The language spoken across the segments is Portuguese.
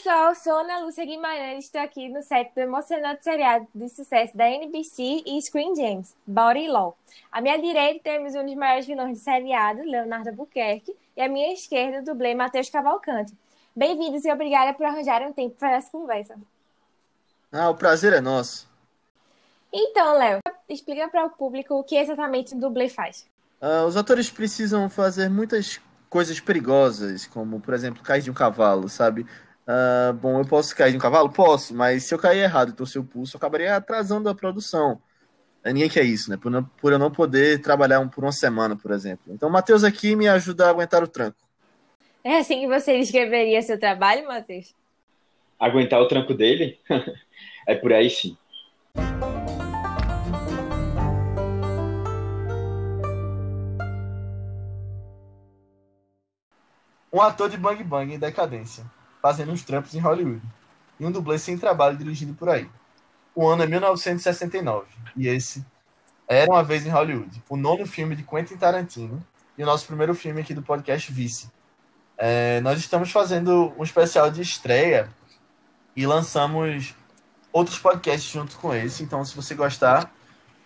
Olá, pessoal. Sou Ana Lúcia Guimarães. Estou aqui no set do emocionante seriado de sucesso da NBC e Screen Gems, Body Law. À minha direita temos um dos maiores vilões do seriado, Leonardo Buquerque, e à minha esquerda, o dublê Matheus Cavalcante. Bem-vindos e obrigada por arranjar um tempo para essa conversa. Ah, o prazer é nosso. Então, Léo, explica para o público o que exatamente o dublê faz. Uh, os atores precisam fazer muitas coisas perigosas, como, por exemplo, cair de um cavalo, sabe? Uh, bom, eu posso cair de um cavalo? Posso, mas se eu cair errado e torcer o pulso, eu acabaria atrasando a produção. É, ninguém quer isso, né? Por, não, por eu não poder trabalhar um, por uma semana, por exemplo. Então, o Matheus aqui me ajuda a aguentar o tranco. É assim que você descreveria seu trabalho, Matheus? Aguentar o tranco dele? é por aí sim. Um ator de Bang Bang em decadência fazendo uns trampos em Hollywood, e um dublê sem trabalho dirigido por aí. O ano é 1969, e esse era uma vez em Hollywood, o nono filme de Quentin Tarantino e o nosso primeiro filme aqui do podcast Vice. É, nós estamos fazendo um especial de estreia e lançamos outros podcasts junto com esse, então se você gostar,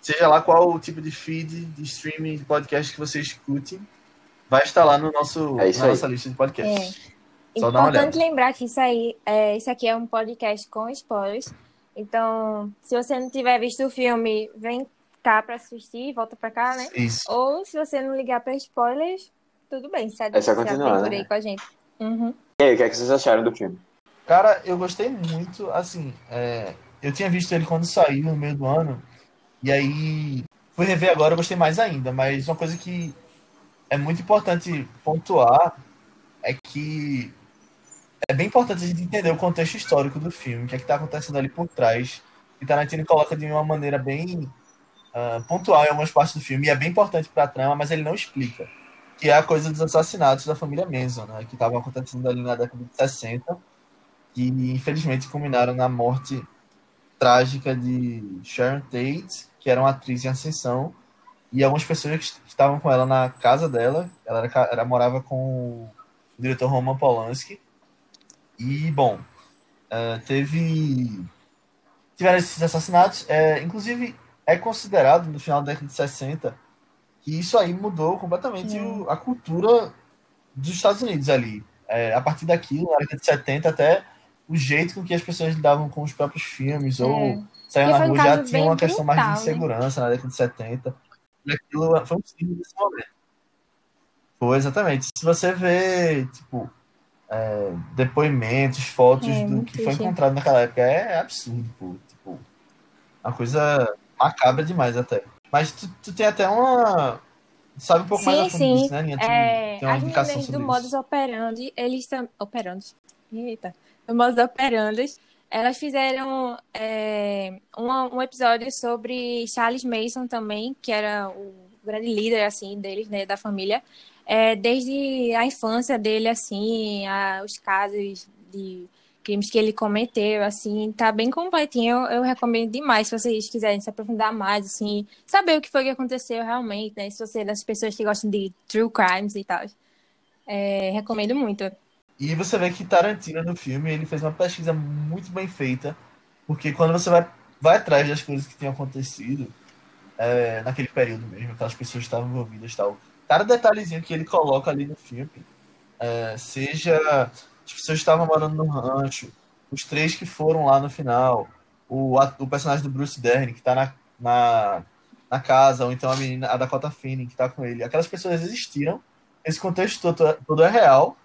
seja lá qual o tipo de feed de streaming de podcast que você escute, vai estar lá no nosso, é na nossa lista de podcasts. É. Só Importante lembrar que isso aí, é, isso aqui é um podcast com spoilers. Então, se você não tiver visto o filme, vem cá para assistir, volta para cá, né? Isso. Ou se você não ligar para spoilers, tudo bem, segue, é só continuar, né? aí com a gente. Uhum. E aí, o que, é que vocês acharam do filme? Cara, eu gostei muito, assim, é, eu tinha visto ele quando saiu no meio do ano, e aí fui rever agora, eu gostei mais ainda, mas uma coisa que é muito importante pontuar é que é bem importante a gente entender o contexto histórico do filme, o que é que está acontecendo ali por trás. E Tarantino coloca de uma maneira bem uh, pontual em algumas partes do filme, e é bem importante para a trama, mas ele não explica. Que é a coisa dos assassinatos da família Manson, né, que estavam acontecendo ali na década de 60, que infelizmente culminaram na morte trágica de Sharon Tate, que era uma atriz em ascensão, e algumas pessoas que estavam com ela na casa dela, ela, era, ela morava com o diretor Roman Polanski, e, bom, uh, teve. Tiveram esses assassinatos. É, inclusive, é considerado, no final da década de 60, que isso aí mudou completamente o, a cultura dos Estados Unidos ali. É, a partir daquilo, na década de 70, até o jeito com que as pessoas lidavam com os próprios filmes, é. ou saiam na rua, já tinha uma questão brutal, mais de insegurança né? na década de 70. E aquilo foi um símbolo desse momento. Foi, exatamente. Se você vê, tipo, é, depoimentos, fotos é, do que foi encontrado naquela época. É absurdo, pô. Tipo, uma coisa macabra demais até. Mas tu, tu tem até uma. Sabe um pouco sim, mais a fundo sim. disso, né, Aninha? É, tem uma as meninas do modus operandi, eles estão. Operandi. Eita. O modus operandi, elas fizeram é, um, um episódio sobre Charles Mason também, que era o grande líder, assim, deles, né, da família é, desde a infância dele, assim, a, os casos de crimes que ele cometeu, assim, tá bem completinho. Eu, eu, recomendo demais se vocês quiserem se aprofundar mais, assim, saber o que foi que aconteceu realmente, né? Se você é das pessoas que gostam de true crimes e tal. É, recomendo muito. E você vê que Tarantino no filme, ele fez uma pesquisa muito bem feita, porque quando você vai, vai atrás das coisas que tinham acontecido é, naquele período mesmo, aquelas pessoas estavam envolvidas e tal, cada detalhezinho que ele coloca ali no filme, é, seja as pessoas estavam morando no rancho, os três que foram lá no final, o, o personagem do Bruce Dern, que está na, na, na, casa, ou então a menina, a Dakota Fanning, que está com ele. Aquelas pessoas existiram, esse contexto todo, todo é real.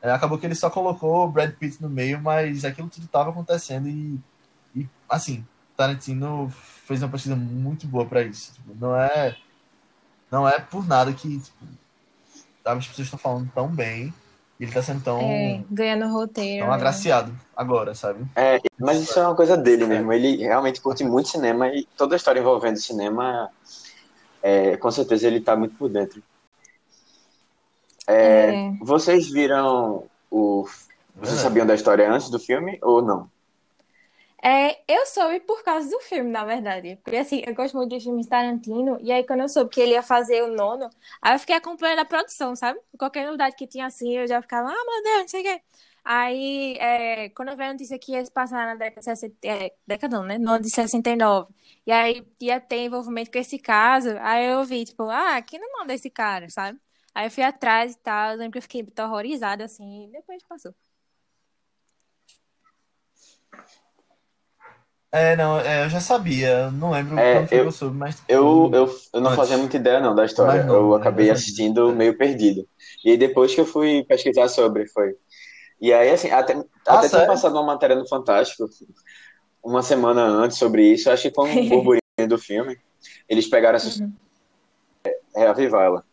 É, acabou que ele só colocou o Brad Pitt no meio, mas aquilo tudo estava acontecendo e, e, assim, Tarantino fez uma pesquisa muito boa para isso. Tipo, não é não é por nada que tipo, as pessoas estão falando tão bem e ele tá sendo tão. É, ganhando roteiro. Tão né? agraciado agora, sabe? É, mas isso é uma coisa dele mesmo. Ele realmente curte muito cinema e toda a história envolvendo cinema, é, com certeza ele tá muito por dentro. É, é. Vocês viram o. Vocês sabiam da história antes do filme ou não? É, eu soube por causa do filme, na verdade. Porque assim, eu gosto muito de filmes Tarantino. E aí, quando eu soube que ele ia fazer o nono, aí eu fiquei acompanhando a produção, sabe? Qualquer novidade que tinha assim, eu já ficava, ah, meu Deus, não sei o quê. Aí, é, quando eu vi a notícia que ia se passar na década de 60, é, década não, né? No ano de 69. E aí ia ter envolvimento com esse caso. Aí eu vi, tipo, ah, aqui não manda esse cara, sabe? Aí eu fui atrás e tal. Eu lembro que eu fiquei horrorizada, assim, e depois passou. É, não, é, eu já sabia, não lembro É, quando eu- eu soube, mas Eu, eu, eu não Antes. fazia muita ideia não da história. Não, eu né, acabei assistindo sabia. meio perdido. E aí depois que eu fui pesquisar sobre, foi. E aí, assim, até, Ah, até tinha passado uma matéria no Fantástico uma semana antes sobre isso. Acho que com um burburinho do filme, eles pegaram essa Uhum. reavivar ela.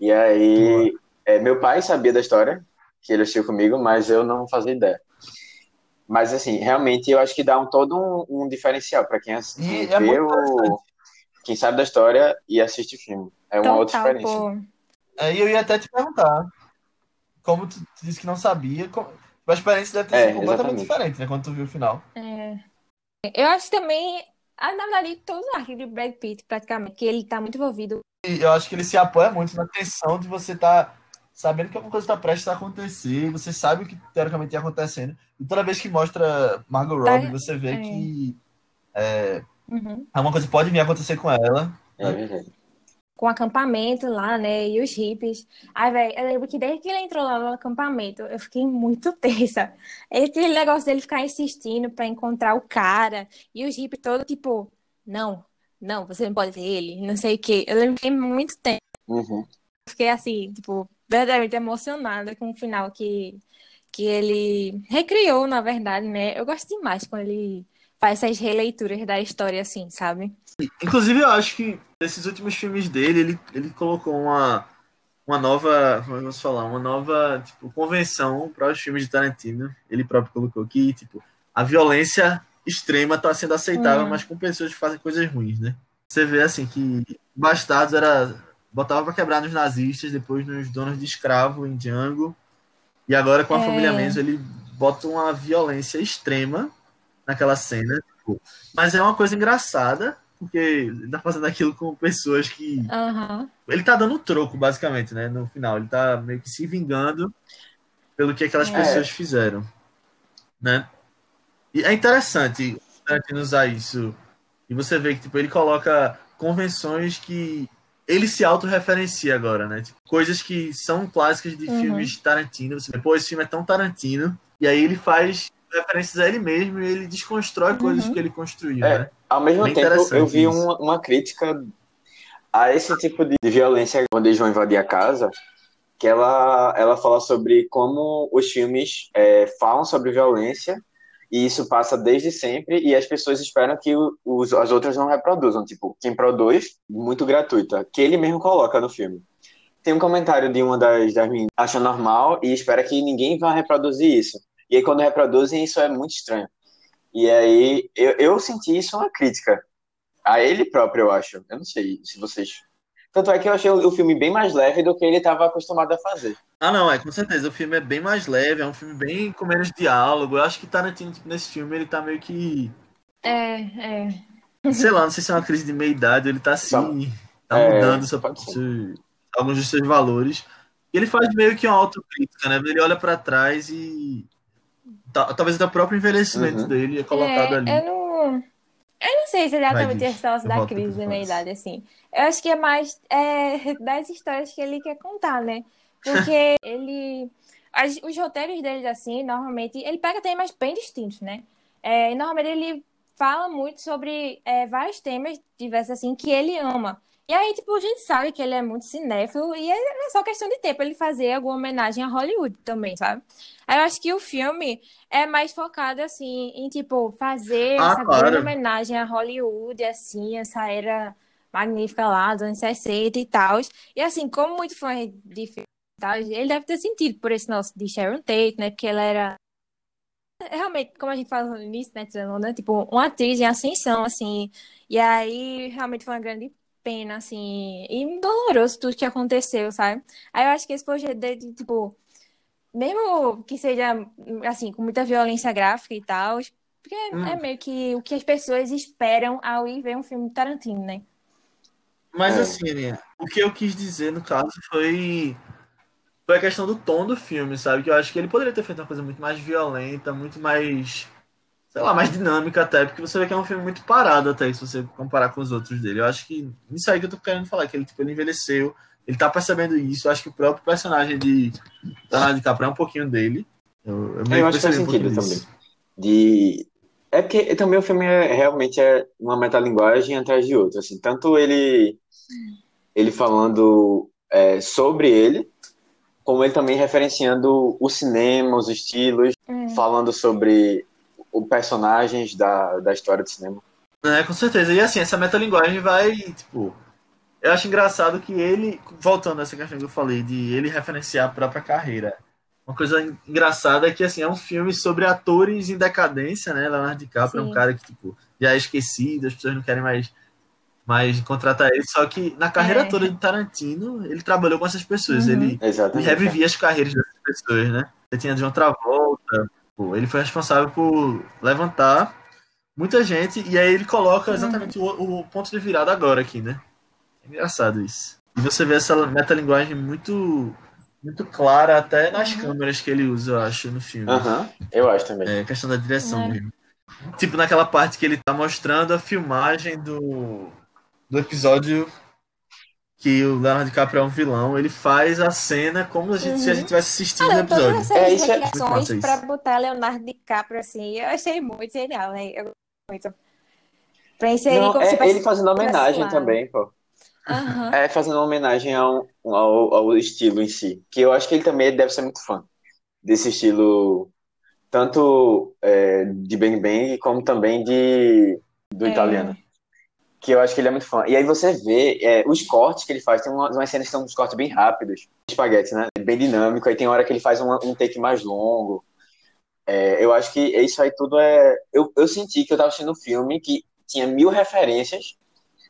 E aí, é, meu pai sabia da história, que ele assistiu comigo, mas eu não fazia ideia. Mas, assim, realmente eu acho que dá um, todo um, um diferencial para quem, ass- E quem é vê o. Quem sabe da história e assiste o filme. É uma outra Total, experiência. pô. Aí eu ia até te perguntar, como tu, disse que não sabia, como- a experiência deve ter É, sido completamente exatamente. diferente, né, quando tu viu o final. É. Eu acho também, ah, na verdade, todos os arcos de Brad Pitt, praticamente, que ele tá muito envolvido. E eu acho que ele se apoia muito na tensão de você estar sabendo que alguma coisa está prestes a acontecer, você sabe o que teoricamente está acontecendo, e toda vez que mostra Margot Tá- Robbie, você vê é. que é, Uhum. alguma coisa pode vir a acontecer com ela. É verdade. Com o acampamento lá, né? E os hippies. Ai, velho, eu lembro que desde que ele entrou lá no acampamento, eu fiquei muito tensa. Aquele negócio dele ficar insistindo pra encontrar o cara. E os hippies todos, tipo, não, não, você não pode ver ele, não sei o quê. Eu lembro que fiquei muito tensa. Uhum. Fiquei assim, tipo, verdadeiramente emocionada com o final que, que ele recriou, na verdade, né? Eu gosto demais quando ele faz essas releituras da história assim, sabe? Inclusive, eu acho que nesses últimos filmes dele, ele, ele colocou uma, uma nova, como é eu falar, uma nova tipo, convenção para os filmes de Tarantino. Ele próprio colocou que tipo, a violência extrema está sendo aceitável, Hum. mas com pessoas que fazem coisas ruins, né? Você vê assim que Bastardos era botava para quebrar nos nazistas, depois nos donos de escravo em Django, e agora com a É. família Manson ele bota uma violência extrema naquela cena, tipo, mas é uma coisa engraçada, porque ele tá fazendo aquilo com pessoas que. Aham. Ele tá dando troco, basicamente, né? No final. Ele tá meio que se vingando pelo que aquelas É. pessoas fizeram. Né? E é interessante Tarantino usar isso. E você vê que tipo, ele coloca convenções que ele se autorreferencia agora, né? Tipo, coisas que são clássicas de Uhum. filmes de Tarantino. Você vê, pô, esse filme é tão Tarantino. E aí ele faz referências a ele mesmo e ele desconstrói coisas Uhum. que ele construiu, É. né? Ao mesmo Bem tempo, interessante eu vi uma, uma crítica a esse tipo de violência quando eles vão invadir a casa, que ela, ela fala sobre como os filmes é, falam sobre violência e isso passa desde sempre e as pessoas esperam que os, as outras não reproduzam. Tipo, quem produz, muito gratuita, que ele mesmo coloca no filme. Tem um comentário de uma das, das meninas, acha normal e espera que ninguém vá reproduzir isso. E aí, quando reproduzem, isso é muito estranho. E aí, eu, eu senti isso uma crítica a ele próprio, eu acho. Eu não sei se vocês. Tanto é que eu achei o, filme bem mais leve do que ele estava acostumado a fazer. Ah, não, é, com certeza. O filme é bem mais leve, é um filme bem com menos diálogo. Eu acho que Tarantino, tipo, nesse filme, ele tá meio que. É, é. Sei lá, não sei se é uma crise de meia-idade, ele tá assim. Tá É, mudando seu- ser. seu- alguns dos seus valores. E ele faz meio que uma autocrítica, né? Ele olha pra trás e. ta- Talvez até o próprio envelhecimento Uhum. dele é colocado É, ali. eu não. Eu não sei se é exatamente negócio Eu da crise da pra meia-idade, assim. Eu acho que é mais é, das histórias que ele quer contar, né? Porque ele. as- os roteiros dele, assim, normalmente. Ele pega temas bem distintos, né? É, e normalmente ele fala muito sobre é, vários temas diversos, assim, que ele ama. E aí, tipo, a gente sabe que ele é muito cinéfilo e é é só questão de tempo ele fazer alguma homenagem a Hollywood também, sabe? Aí eu acho que o filme é mais focado, assim, em, tipo, fazer Ah, essa claro. grande homenagem a Hollywood, assim, essa era magnífica lá dos anos 60 e tal. E, assim, como muito fã de filme tal, ele deve ter sentido por esse nosso de Sharon Tate, né? Porque ela era realmente, como a gente falou no início, né, né? Tipo, uma atriz em ascensão, assim. E aí, realmente foi uma grande pena, assim. E doloroso tudo que aconteceu, sabe? Aí eu acho que esse foi o jeito dele, de, tipo, mesmo que seja, assim, com muita violência gráfica e tal, porque Hum. é meio que o que as pessoas esperam ao ir ver um filme de Tarantino, né? Mas É. assim, Aninha, o que eu quis dizer no caso foi foi a questão do tom do filme, sabe? Que eu acho que ele poderia ter feito uma coisa muito mais violenta, muito mais, sei lá, mais dinâmica até, porque você vê que é um filme muito parado até, se você comparar com os outros dele. Eu acho que isso aí que eu tô querendo falar, que ele, tipo, ele envelheceu, ele tá percebendo isso, eu acho que o próprio personagem de Leonardo DiCaprio é um pouquinho dele. Eu, eu, eu acho que faz sentido também. De... É porque também o filme é, realmente é uma metalinguagem atrás de outra, assim, tanto ele ele falando é, sobre ele, como ele também referenciando o cinema, os estilos, é. falando sobre os personagens da, da história do cinema. É, com certeza. E assim, essa metalinguagem vai, tipo. Eu acho engraçado que ele, voltando a essa questão que eu falei, de ele referenciar a própria carreira. Uma coisa engraçada é que, assim, é um filme sobre atores em decadência, né? Leonardo DiCaprio Sim. é um cara que, tipo, já é esquecido, as pessoas não querem mais mas contratar ele. Só que na carreira é. toda de Tarantino, ele trabalhou com essas pessoas. Uhum. Ele, ele, revivia as carreiras dessas pessoas, né? Ele tinha John Travolta. Pô, ele foi responsável por levantar muita gente. E aí ele coloca exatamente uhum. o, o, ponto de virada agora aqui, né? É engraçado isso. E você vê essa metalinguagem muito muito clara até nas uhum. câmeras que ele usa, eu acho, no filme. Aham, eu acho também. É questão da direção é. mesmo. Tipo, naquela parte que ele tá mostrando a filmagem do, do episódio que o Leonardo DiCaprio é um vilão, ele faz a cena como a gente, uhum. se a gente tivesse assistindo o episódio. É, isso é pra botar Leonardo DiCaprio assim, eu achei muito genial, né? Eu muito. Pra inserir Não, como é, ele fazendo homenagem também, pô. Uhum. É fazendo uma homenagem ao, ao, ao, estilo em si. Que eu acho que ele também deve ser muito fã desse estilo, tanto é, de Bang Bang, como também de do é. italiano que eu acho que ele é muito fã. E aí você vê é, os cortes que ele faz, tem umas, umas cenas que são uns cortes bem rápidos, espaguete, né? Bem dinâmico, aí tem hora que ele faz um, um take mais longo. É, eu acho que isso aí tudo é. Eu, eu senti que eu tava assistindo um filme que tinha mil referências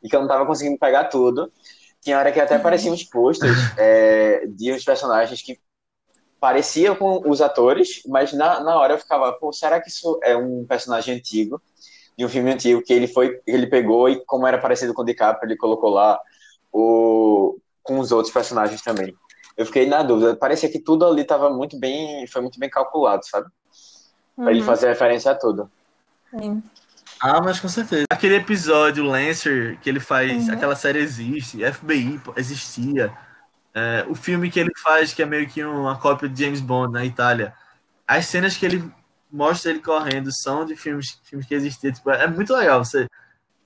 e que eu não tava conseguindo pegar tudo. Tinha hora que até uhum. apareciam uns posters é, de uns personagens que pareciam com os atores, mas na, na hora eu ficava, pô, será que isso é um personagem antigo? De um filme antigo que ele foi, ele pegou e como era parecido com o DiCaprio, ele colocou lá o com os outros personagens também. Eu fiquei na dúvida, parecia que tudo ali estava muito bem, foi muito bem calculado, sabe? Pra uhum. ele fazer referência a tudo. Sim. Ah, mas com certeza. Aquele episódio, Lancer, que ele faz, uhum. aquela série existe, FBI existia. É, o filme que ele faz, que é meio que uma cópia de James Bond na Itália. As cenas que ele mostra ele correndo, são de filmes, filmes que existiam. Tipo, é muito legal você,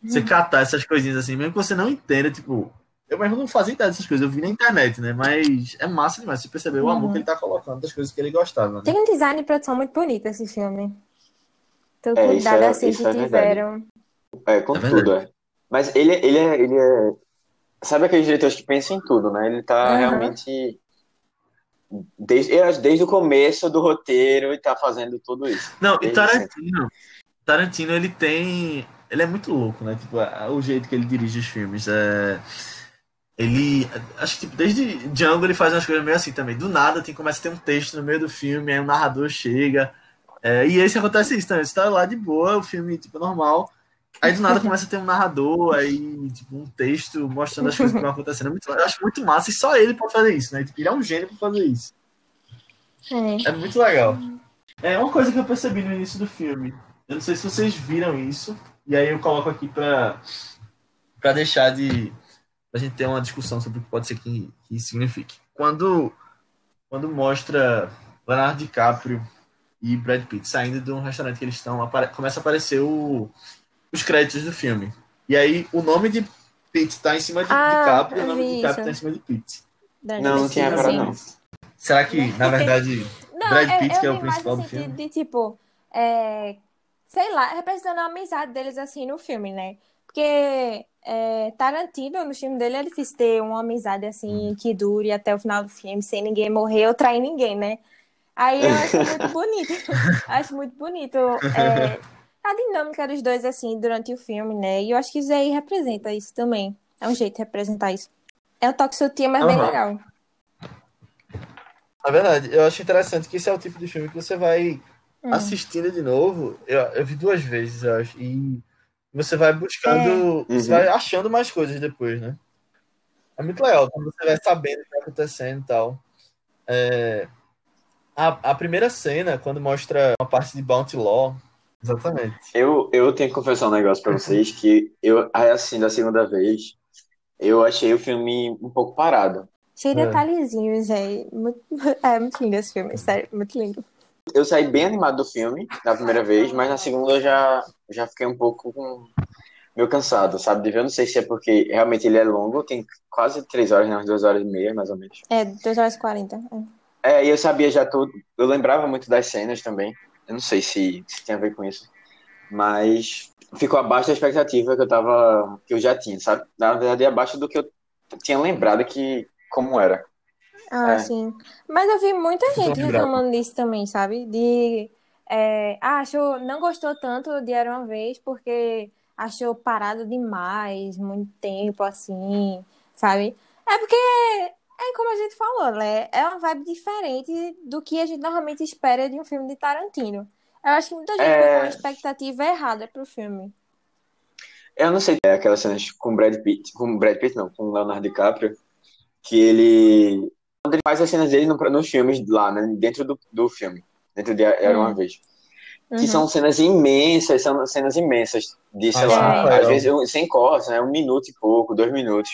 você uhum. catar essas coisinhas assim, mesmo que você não entenda, tipo. Eu mesmo não fazia ideia dessas coisas, eu vi na internet, né? Mas é massa demais você perceber o amor uhum. que ele tá colocando das coisas que ele gostava. Né? Tem um design e produção muito bonito esse filme. Todo é, cuidado é, assim que é tiveram. É, com é tudo, é. Mas ele, ele, é, ele é. Sabe aqueles diretores que pensam em tudo, né? Ele tá uhum. realmente desde, desde o começo do roteiro e tá fazendo tudo isso. Não, e Tarantino, Tarantino ele tem, ele é muito louco, né? Tipo, o jeito que ele dirige os filmes, é ele, acho que tipo, desde Django ele faz umas coisas meio assim também. Do nada tem começa a ter um texto no meio do filme, aí o narrador chega. É, e esse acontece isso também. Você tá lá de boa, o filme tipo normal. Aí do nada começa a ter um narrador, aí, tipo, um texto mostrando as coisas que estão acontecendo. É muito, eu acho muito massa e só ele pode fazer isso, né? Tipo, ele é um gênio pra fazer isso. É. é muito legal. É uma coisa que eu percebi no início do filme. Eu não sei se vocês viram isso, e aí eu coloco aqui pra, pra deixar de. pra gente ter uma discussão sobre o que pode ser que, que isso signifique. Quando, quando mostra Leonardo DiCaprio e Brad Pitt saindo de um restaurante que eles estão, começa a aparecer o os créditos do filme. E aí o nome de Pitt tá em cima de ah, DiCaprio e o nome de DiCaprio tá em cima de Pitt. Não, não tinha cara não. Será que, na verdade, não, Brad Pitt, que é o principal do filme? De, tipo, é, sei lá, representando a amizade deles assim no filme, né? Porque é, Tarantino, no filme dele, é difícil ter uma amizade assim hum. que dure até o final do filme, sem ninguém morrer ou trair ninguém, né? Aí eu acho muito bonito. acho muito bonito. É, a dinâmica dos dois, assim, durante o filme, né? E eu acho que isso aí representa isso também. É um jeito de representar isso. É um toque sutil, mas uhum. bem legal. Na verdade, eu acho interessante que esse é o tipo de filme que você vai hum. assistindo de novo. Eu, eu vi duas vezes, eu acho. E você vai buscando, é. você vai uhum. achando mais coisas depois, né? É muito legal quando você vai sabendo o que está acontecendo e tal. É, a, a primeira cena, quando mostra uma parte de Bounty Law. Exatamente. Eu, eu tenho que confessar um negócio pra vocês que eu, assim, da segunda vez, eu achei o filme um pouco parado. Cheio de é. detalhezinhos aí. Muito, é muito lindo esse filme, sério, muito lindo. Eu saí bem animado do filme na primeira vez, mas na segunda eu já, já fiquei um pouco com, meio cansado, sabe? De ver, eu não sei se é porque realmente ele é longo, tem quase três horas, né? Umas duas horas e meia, mais ou menos. É, duas horas e quarenta. É. é, e eu sabia já tudo, eu lembrava muito das cenas também. Eu não sei se, se tem a ver com isso. Mas ficou abaixo da expectativa que eu tava. que eu já tinha, sabe? Na verdade, abaixo do que eu tinha lembrado que como era. Ah, é. sim. Mas eu vi muita gente reclamando disso também, sabe? De. É, ah, achou, não gostou tanto de Era uma Vez porque achou parado demais, muito tempo assim, sabe? É porque, é como a gente falou, né? É uma vibe diferente do que a gente normalmente espera de um filme de Tarantino. Eu acho que muita gente é... tem uma expectativa errada pro filme. Eu não sei, é aquelas cenas com Brad Pitt, com Brad Pitt não, com Leonardo DiCaprio, que ele quando ele faz as cenas dele nos filmes lá, né, dentro do, do filme, dentro de Era Uma hum. Vez. Que uhum. são cenas imensas, são cenas imensas de, sei ah, lá, é. às vezes sem cortes, né, um minuto e pouco, dois minutos.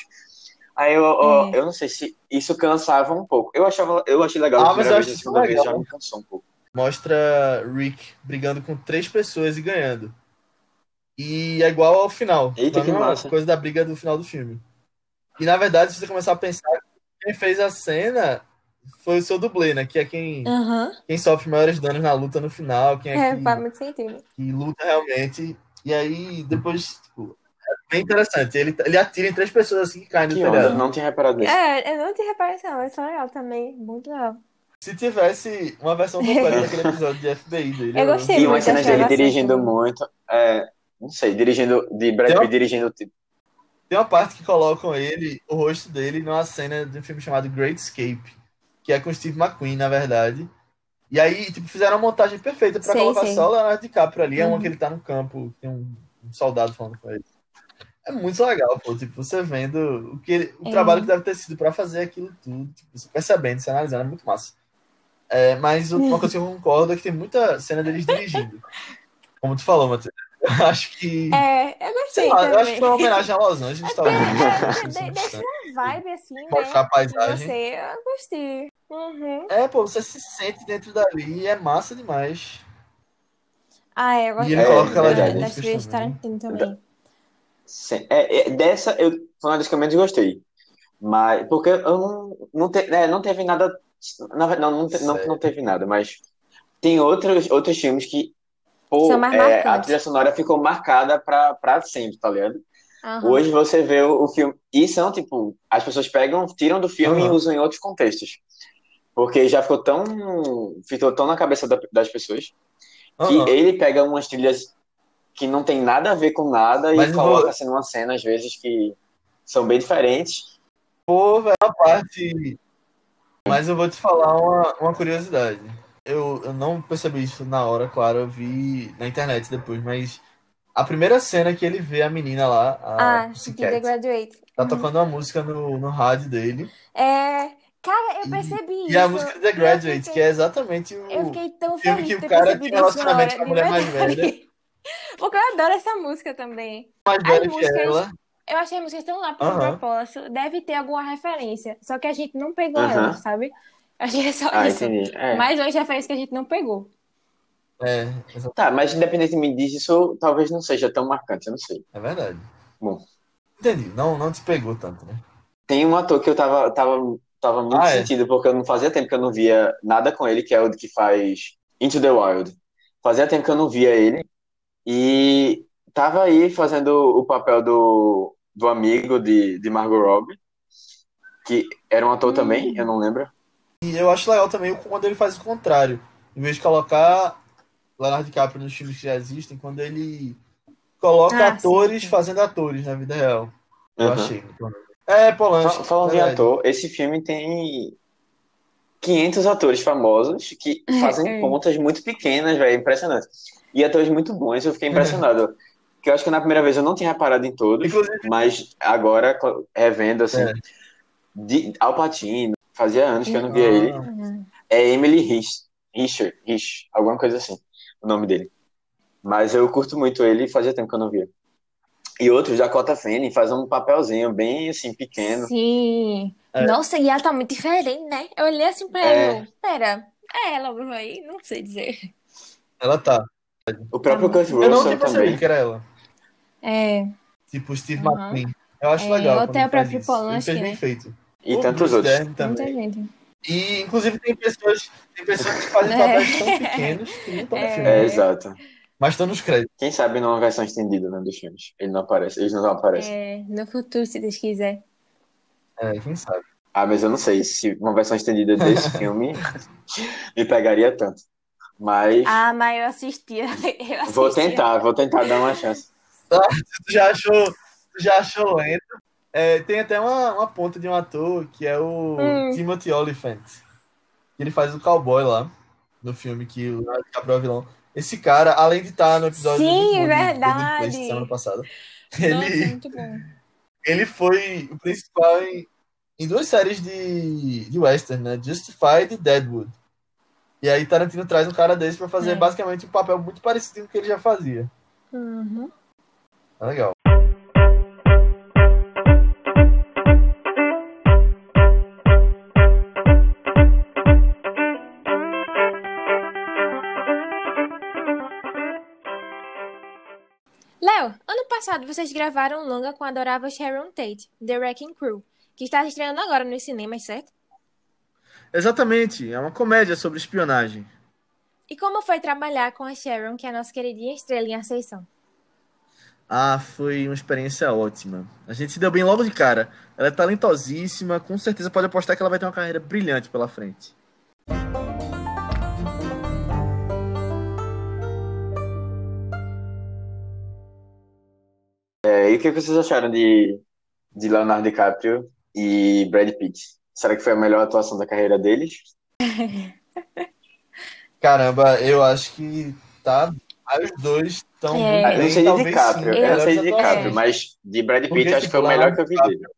Aí eu, eu, eu, não sei se isso cansava um pouco. Eu achava, eu achei legal ah, mas eu vez, a segunda vez já me cansou um pouco. Mostra Rick brigando com três pessoas e ganhando. E é igual ao final. Eita, que massa. Coisa da briga do final do filme. E na verdade, se você começar a pensar, quem fez a cena foi o seu dublê, né? Que é quem, uhum. quem sofre maiores danos na luta no final. Quem é, é que, faz muito sentido. Que luta realmente. E aí, depois, tipo, é bem interessante. Ele, ele atira em três pessoas assim que caem no que telhado. Não tinha reparado nisso. É, eu não tinha reparado não. Isso é legal também. Muito legal. Se tivesse uma versão completa daquele episódio de FBI dele. Eu gostei E umas cenas dele dirigindo muito. É, não sei, dirigindo. De Brad Pitt dirigindo tipo tem uma parte que colocam ele, o rosto dele, numa cena de um filme chamado Great Escape, que é com Steve McQueen, na verdade. E aí, tipo, fizeram uma montagem perfeita para colocar sim. só o Leonardo DiCaprio ali, uhum. é uma uhum. que ele tá no campo, tem um, um, soldado falando com ele. É muito legal, pô, tipo, você vendo o, que ele, o é. trabalho que deve ter sido para fazer aquilo tudo, tipo, você percebendo, se analisando, é muito massa. É, mas uma coisa que eu concordo é que tem muita cena deles dirigindo. Como tu falou, Matheus. acho que. É, eu gostei. Lá, eu acho que foi uma homenagem a Los Angeles, talvez. É, deixa uma vibe assim, né? Mostrar a paisagem. Você, eu gostei. Uhum. É, pô, você se sente dentro dali e é massa demais. Ah, é, eu gostei. E ele coloca aquela é, das três Tarantino também. É, é, dessa, eu, foi uma das que eu menos gostei. Mas, porque eu não, não, te, é, não teve nada. Não, não, não, não, não teve nada, mas tem outros, outros filmes que Pô, é, a trilha sonora ficou marcada pra, pra sempre, tá ligado? Uhum. Hoje você vê o, o, filme. E são, tipo, as pessoas pegam, tiram do filme uhum. e usam em outros contextos. Porque já ficou tão. Ficou tão na cabeça da, das pessoas que uhum. ele pega umas trilhas que não tem nada a ver com nada Mas e coloca vou... assim numa cena, às vezes, que são bem diferentes. Pô, velho, uma parte. Mas eu vou te falar uma, uma curiosidade eu, eu não percebi isso na hora, claro, eu vi na internet depois, mas a primeira cena que ele vê a menina lá, a ah, The Graduate. Tá uhum. tocando uma música no, no rádio dele. É. Cara, eu percebi e, isso. E a música The Graduate, fiquei, que é exatamente o eu fiquei tão filme que o cara tinha relacionamento com a mulher mais velha. Porque eu adoro essa música também. Mais velha que ela. Eu achei a música tão lá pro uhum. propósito. Deve ter alguma referência. Só que a gente não pegou uhum. ela, sabe? Acho que é só ah, isso. Entendi. É. Mais uma referência que a gente não pegou. É, tá, mas independentemente disso, isso talvez não seja tão marcante, eu não sei. É verdade. Bom. Entendi, não, não te pegou tanto, né? Tem um ator que eu tava, tava, tava muito ah, é? sentido, porque eu não fazia tempo que eu não via nada com ele, que é o que faz Into the Wild. Fazia tempo que eu não via ele. E tava aí fazendo o papel do, do amigo de, de Margot Robbie, que era um ator hum. também, eu não lembro. E eu acho legal também quando ele faz o contrário. Em vez de colocar Leonardo DiCaprio nos filmes que já existem, quando ele coloca ah, atores sim, fazendo atores na vida real. Eu uhum. achei. É, Polanski. Falando em ator, esse filme tem 500 atores famosos que fazem é. pontas muito pequenas, velho. Impressionante. E atores muito bons, eu fiquei impressionado. que eu acho que na primeira vez eu não tinha reparado em todos, Inclusive... mas agora, revendo, assim, é. de Al Pacino, Fazia anos que eu não via ele. É Emily Rich, Richard, Rich, alguma coisa assim, o nome dele. Mas eu curto muito ele e fazia tempo que eu não via. E outro, Dakota Fanning, faz um papelzinho bem, assim, pequeno. Sim. É. Nossa, e ela tá muito diferente, né? Eu olhei assim pra É. ela e pera, é ela, Bruno, aí? Não sei dizer. Ela tá. O próprio Kurt Eu não Russell tinha percebido também. que era ela. É, Tipo, Steve Uhum. McQueen. Eu acho É, legal. até o próprio Polanski, fez bem né? feito. E O tantos Bruce outros. Dern muita também. gente. E, inclusive, tem pessoas, tem pessoas que fazem É. papéis tão pequenos que não estão no É. filme. É, exato. Mas estão nos créditos. Quem sabe numa versão estendida, né, dos filmes. Ele não aparece, eles não aparecem. É, no futuro, se Deus quiser. É, quem sabe. Ah, mas eu não sei se uma versão estendida desse filme me pegaria tanto. Mas Ah, mas eu assistia. Eu vou assistia. tentar, vou tentar dar uma chance. Tu já achou, tu já achou lento? É, tem até uma, uma ponta de um ator que é o Hum. Timothy Olyphant. Ele faz o cowboy lá no filme que o DiCaprio é o vilão. Esse cara, além de estar no episódio Sim, muito bom de verdade. Semana passada, Nossa, ele, muito bom. ele foi o principal em, em duas séries de, de western, né? Justified e Deadwood. E aí Tarantino traz um cara desse pra fazer É. basicamente um papel muito parecido com o que ele já fazia. Uhum. É legal. Léo, ano passado vocês gravaram um longa com a adorável Sharon Tate, The Wrecking Crew, que está estreando agora nos cinemas, certo? Exatamente, é uma comédia sobre espionagem. E como foi trabalhar com a Sharon, que é a nossa queridinha estrela em Ascensão? Ah, foi uma experiência ótima. A gente se deu bem logo de cara. Ela é talentosíssima, com certeza pode apostar que ela vai ter uma carreira brilhante pela frente. É, e o que vocês acharam de, de Leonardo DiCaprio e Brad Pitt? Será que foi a melhor atuação da carreira deles? Caramba, eu acho que tá. Aí os dois estão É. muito Ah, eu não bem, sei de talvez DiCaprio, sim, eu não sei de DiCaprio, mas de Brad Pitt Porque, acho que foi o melhor que eu vi Leonardo dele.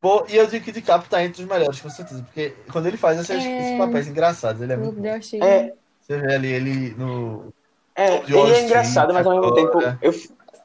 Pô, e eu digo que DiCaprio tá entre os melhores, com certeza. Porque quando ele faz esses, É. esses papéis engraçados, ele é muito. Eu achei. É, Você vê ali ele no. é, ele é engraçado, mas ao mesmo tempo, eu,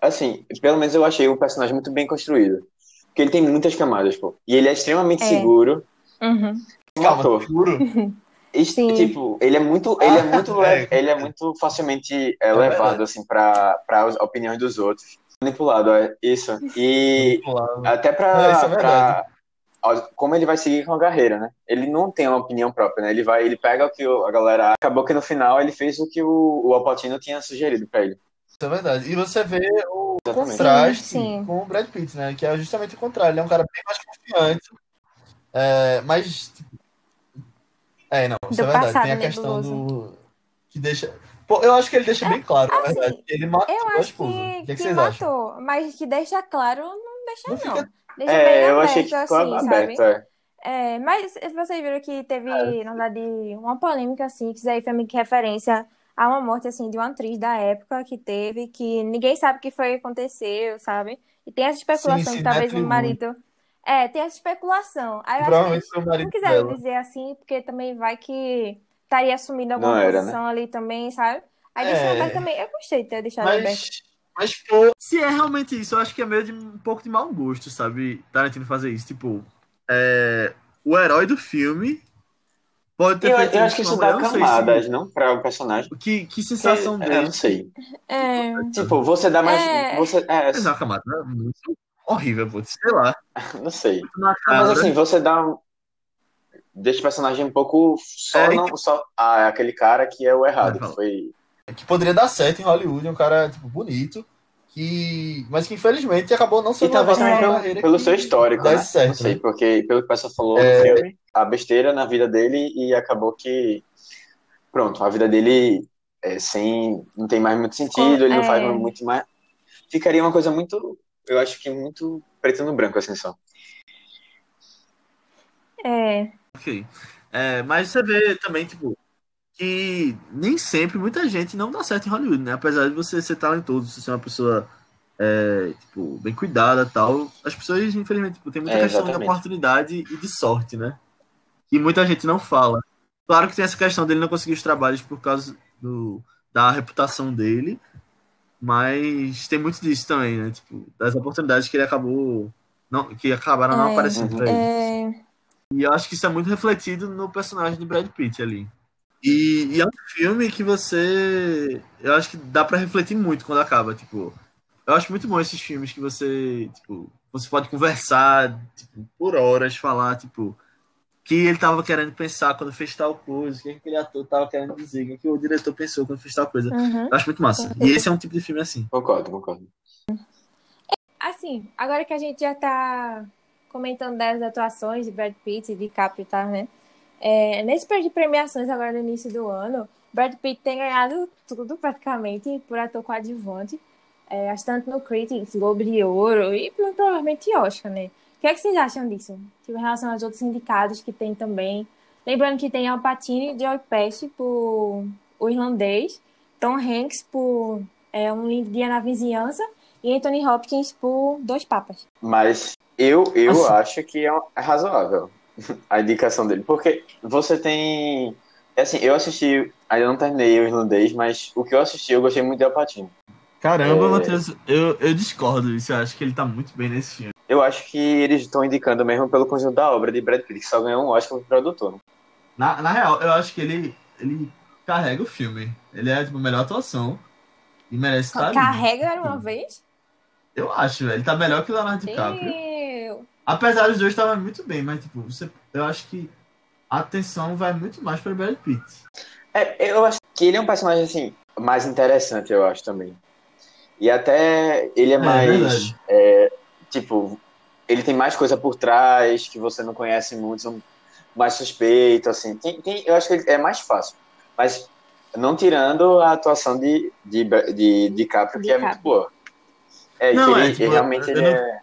assim, pelo menos eu achei o personagem muito bem construído. Porque ele tem muitas camadas, pô. E ele é extremamente É. seguro, Uhum. um Calma, juro. E, Sim. tipo, ele é muito, ele é muito, É. le- ele é muito facilmente é, É levado verdade. assim para para as opiniões dos outros, manipulado, é isso. E Manipulado. até para é como ele vai seguir com a carreira, né? Ele não tem uma opinião própria, né? Ele vai, ele pega o que a galera acabou que no final ele fez o que o, o Al Pacino tinha sugerido para ele. Isso é verdade. E você vê o Exatamente. contraste Sim, sim. com o Brad Pitt, né? Que é justamente o contrário. Ele é um cara bem mais confiante. É, mas. É, não, isso Do é verdade. Tem a questão nebuloso. do. Que deixa. Pô, eu acho que ele deixa bem claro, na assim, verdade. que Ele matou Eu a acho esposa. que, O que, é que que vocês acham? matou, mas que deixa claro, não deixa Não não. fica- Deixa bem É, eu aberto, achei que ficou assim, aberto, sabe? é. É, mas vocês viram que teve, na verdade, uma polêmica, assim, que isso aí foi meio que referência a uma morte, assim, de uma atriz da época que teve, que ninguém sabe o que foi que aconteceu, sabe? E tem essa especulação Sim, que talvez Sinetli o marido... É, tem essa especulação. Aí eu que não quiseram dela. dizer assim, porque também vai que estaria assumindo alguma Não era, né? posição ali também, sabe? Aí É. deixou aberto também. Eu gostei de ter deixado aberto. Mas, mas, pô, se é realmente isso, eu acho que é meio de um pouco de mau gosto, sabe? Tarantino fazer isso. Tipo, é, o herói do filme pode ter Eu, feito eu acho que isso dá eu não camadas, se- não para o personagem. Que, que sensação É, eu dele. não sei. É, Tipo, você dá mais, É. você, é, Mas é uma camada muito horrível, pô. Sei lá. não sei. Cara. mas assim, você dá um. Deixa o personagem um pouco só, É, não só. Ah, é aquele cara que é o errado. Vai Que foi. que poderia dar certo em Hollywood, um cara, tipo, bonito, que... mas que infelizmente acabou não E sendo talvez pra uma pelo, carreira pelo que seu histórico, né? certo, Não sei, né? porque pelo que o pessoal falou É. no filme, a besteira na vida dele e acabou que. Pronto, a vida dele é sem. Não tem mais muito sentido, ele não É. faz muito mais. Ficaria uma coisa muito. Eu acho que muito preto no branco, assim só. é. Ok. É, mas você vê também, tipo, que nem sempre muita gente não dá certo em Hollywood, né? Apesar de você ser talentoso, você ser uma pessoa é, tipo, bem cuidada e tal, as pessoas, infelizmente, tipo, tem muita É, questão de exatamente. oportunidade e de sorte, né? e muita gente não fala. Claro que tem essa questão dele não conseguir os trabalhos por causa do, da reputação dele, mas tem muito disso também, né? Tipo, das oportunidades que ele acabou. Não, que acabaram não É, aparecendo pra ele. É, E eu acho que isso é muito refletido no personagem de Brad Pitt ali. E, e é um filme que você. Eu acho que dá pra refletir muito quando acaba. Tipo, eu acho muito bom esses filmes que você. Tipo, você pode conversar tipo, por horas, falar, tipo, que ele tava querendo pensar quando fez tal coisa, o que aquele ator tava querendo dizer, o que o diretor pensou quando fez tal coisa. uhum. Eu acho muito massa. E esse é um tipo de filme assim. Concordo, concordo. Assim, agora que a gente já tá comentando das atuações de Brad Pitt e de DiCaprio, tá, né? É, nesse período de premiações agora no início do ano, Brad Pitt tem ganhado tudo praticamente por ator coadjuvante. É, acho tanto no Critics, Globo de Ouro e provavelmente Oscar, né? O que é que vocês acham disso? Tipo, em relação aos outros indicados que tem também. Lembrando que tem Al Pacino e Joe Pesci por O Irlandês, Tom Hanks por é, Um Lindo Dia na Vizinhança e Anthony Hopkins por Dois Papas. Mas eu, eu Assim. acho que é, é razoável a indicação dele. Porque você tem. é Assim, eu assisti. Ainda não terminei o irlandês, mas o que eu assisti eu gostei muito de Alpatino. Caramba, É. Matheus, eu, eu discordo disso. Eu acho que ele tá muito bem nesse filme. Eu acho que eles estão indicando mesmo pelo conjunto da obra de Brad Pitt, que só ganhou um Oscar pro produtor. né? Na, na real, eu acho que ele, ele carrega o filme. Ele é tipo, a melhor atuação e merece estar ali. Carrega era uma vez? Eu acho, velho. Ele tá melhor que o Leonardo DiCaprio. Eu... Apesar dos dois estarem muito bem, mas tipo, você, eu acho que a atenção vai muito mais para Brad Pitt. É, eu acho que ele é um personagem assim mais interessante, eu acho também. E até ele é, mais verdade. é, tipo, ele tem mais coisa por trás que você não conhece muito, são mais suspeito, assim. Tem, tem- eu acho que ele é mais fácil. Mas não tirando a atuação de de, de, de Caprio, que é muito boa. É, Não, que é, ele, tipo, realmente eu ele não- é.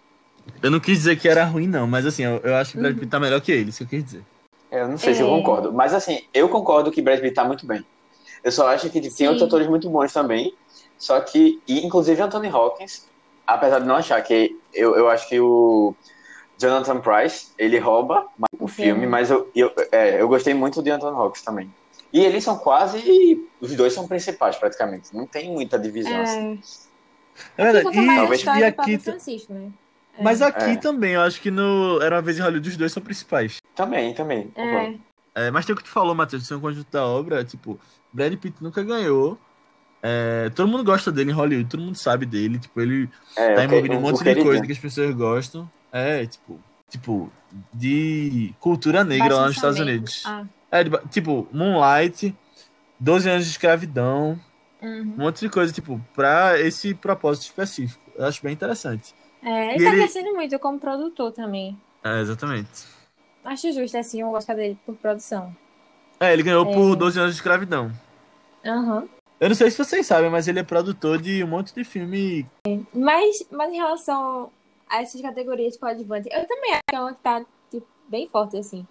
Eu não quis dizer que era ruim, não, mas assim, eu, eu acho que Brad Pitt tá melhor que ele, isso que eu quis dizer. é, Eu não sei se eu É. concordo. Mas assim, eu concordo que Brad Pitt tá muito bem. Eu só acho que tem Sim. outros atores muito bons também. Só que, e, inclusive Anthony Hawkins, apesar de não achar que eu, eu acho que o Jonathan Price, ele rouba o filme, filme. mas eu, eu, é, eu gostei muito de Anthony Hawkins também. E eles são quase. Os dois são principais, praticamente. Não tem muita divisão. assim. É, É verdade. conta mais a talvez- história e do aqui, Francisco, né? É. mas aqui É. também, eu acho que no Era uma vez em Hollywood os dois são principais. Também, também. É, É, mas tem o que tu falou, Matheus, ser um conjunto da obra, tipo, Brad Pitt nunca ganhou. É, todo mundo gosta dele em Hollywood, todo mundo sabe dele, tipo, ele É, tá envolvido em um monte de coisa que as pessoas gostam. É, tipo, tipo, de cultura negra lá nos Estados Baixo Unidos. orçamento. É, de tipo, Moonlight, 12 anos de escravidão, Ah, uhum. um monte de coisa, tipo, pra esse propósito específico. Eu acho bem interessante. É, E ele tá ele- crescendo muito como produtor também. É, exatamente. Acho justo, assim, eu gosto dele por produção. É, ele ganhou É. por 12 anos de escravidão. Aham. Eu não sei se vocês sabem, mas ele é produtor de um monte de filme. Mas, mas em relação a essas categorias de coadjuvante, eu também acho que é uma que tá tipo, bem forte, assim.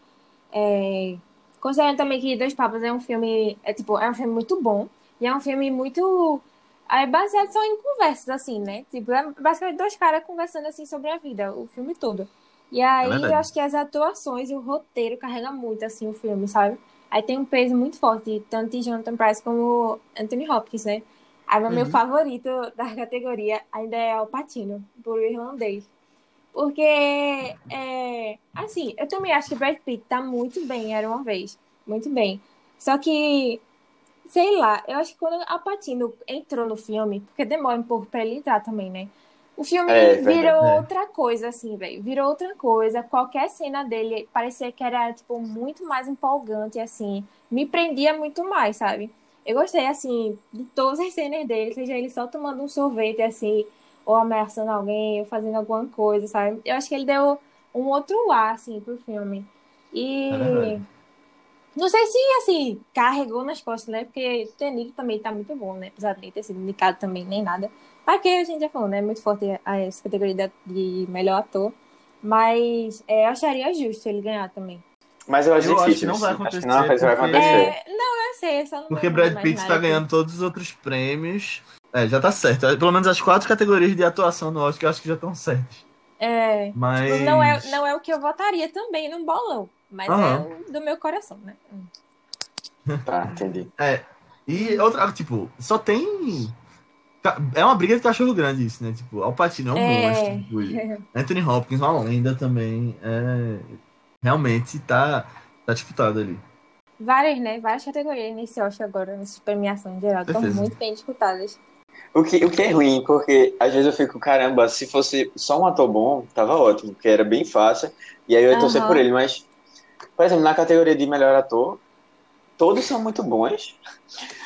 É, Considerando também que Dois Papas é um filme, é tipo, é um filme muito bom. E é um filme muito é baseado só em conversas, assim, né? Tipo, é basicamente dois caras conversando assim sobre a vida, o filme todo. E aí verdade. eu acho que as atuações e o roteiro carregam muito, assim, o filme, sabe? Aí tem um peso muito forte, tanto de Jonathan Price como Anthony Hopkins, né? Aí o meu Uhum. favorito da categoria ainda é Al Pacino, por o irlandês. Porque, é, assim, eu também acho que Brad Pitt tá muito bem, era uma vez. Muito bem. Só que, sei lá, eu acho que quando Al Pacino entrou no filme, porque demora um pouco pra ele entrar também, né? O filme É, virou é. outra coisa, assim, velho. Virou outra coisa. Qualquer cena dele parecia que era, tipo, muito mais empolgante, assim. Me prendia muito mais, sabe? Eu gostei, assim, de todas as cenas dele, seja ele só tomando um sorvete, assim, ou ameaçando alguém, ou fazendo alguma coisa, sabe? Eu acho que ele deu um outro ar, assim, pro filme. E É não sei se, assim, carregou nas costas, né? Porque Tenico também tá muito bom, né? Apesar de nem ter sido indicado também, nem nada. Mas que a gente já falou, né? Muito forte a essa categoria de melhor ator. Mas é, eu acharia justo ele ganhar também. Mas eu acho Eu acho difícil. que não vai Acho que acontecer, não vai acontecer. É, não, eu sei, só não Porque Brad Pitt tá aqui. ganhando todos os outros prêmios. É, já tá certo. Pelo menos as quatro categorias de atuação no Oscar eu acho que já estão certas. É, Mas. tipo, não é, não é o que eu votaria também num bolão. Mas uhum. é do meu coração, né? Tá, entendi. É. E outra, tipo, só tem. É uma briga de cachorro grande isso, né? Tipo, Alpatino é um é... monstro. Tipo, Anthony Hopkins, uma lenda também. É... Realmente tá, tá disputado ali. Várias, né? Várias categorias nesse Oscar agora, nessa premiação em geral. Estão muito bem disputadas. O que, o que é ruim, porque às vezes eu fico, caramba, se fosse só um ator bom, tava ótimo, porque era bem fácil, e aí eu ia uhum. torcer por ele, mas, por exemplo, na categoria de melhor ator, todos são muito bons.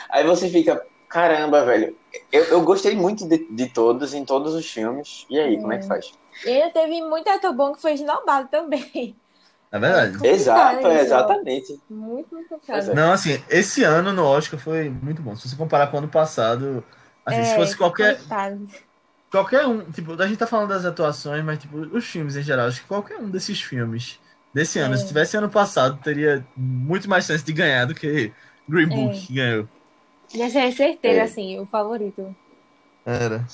Aí você fica, caramba, velho, eu, eu gostei muito de, de todos, em todos os filmes, e aí, como é que faz? E ainda teve muito ator bom que foi esnobado também. É verdade. É Exato, é, exatamente. Muito, muito complicado. Não, assim, esse ano no Oscar foi muito bom. Se você comparar com o ano passado, assim, é, se fosse qualquer. Coitado. Qualquer um, tipo, a gente tá falando das atuações, mas tipo, os filmes em geral, acho que qualquer um desses filmes desse ano, é. se tivesse ano passado, teria muito mais chance de ganhar do que Green Book é. que ganhou. Já é certeiro, é. assim, o favorito. Era.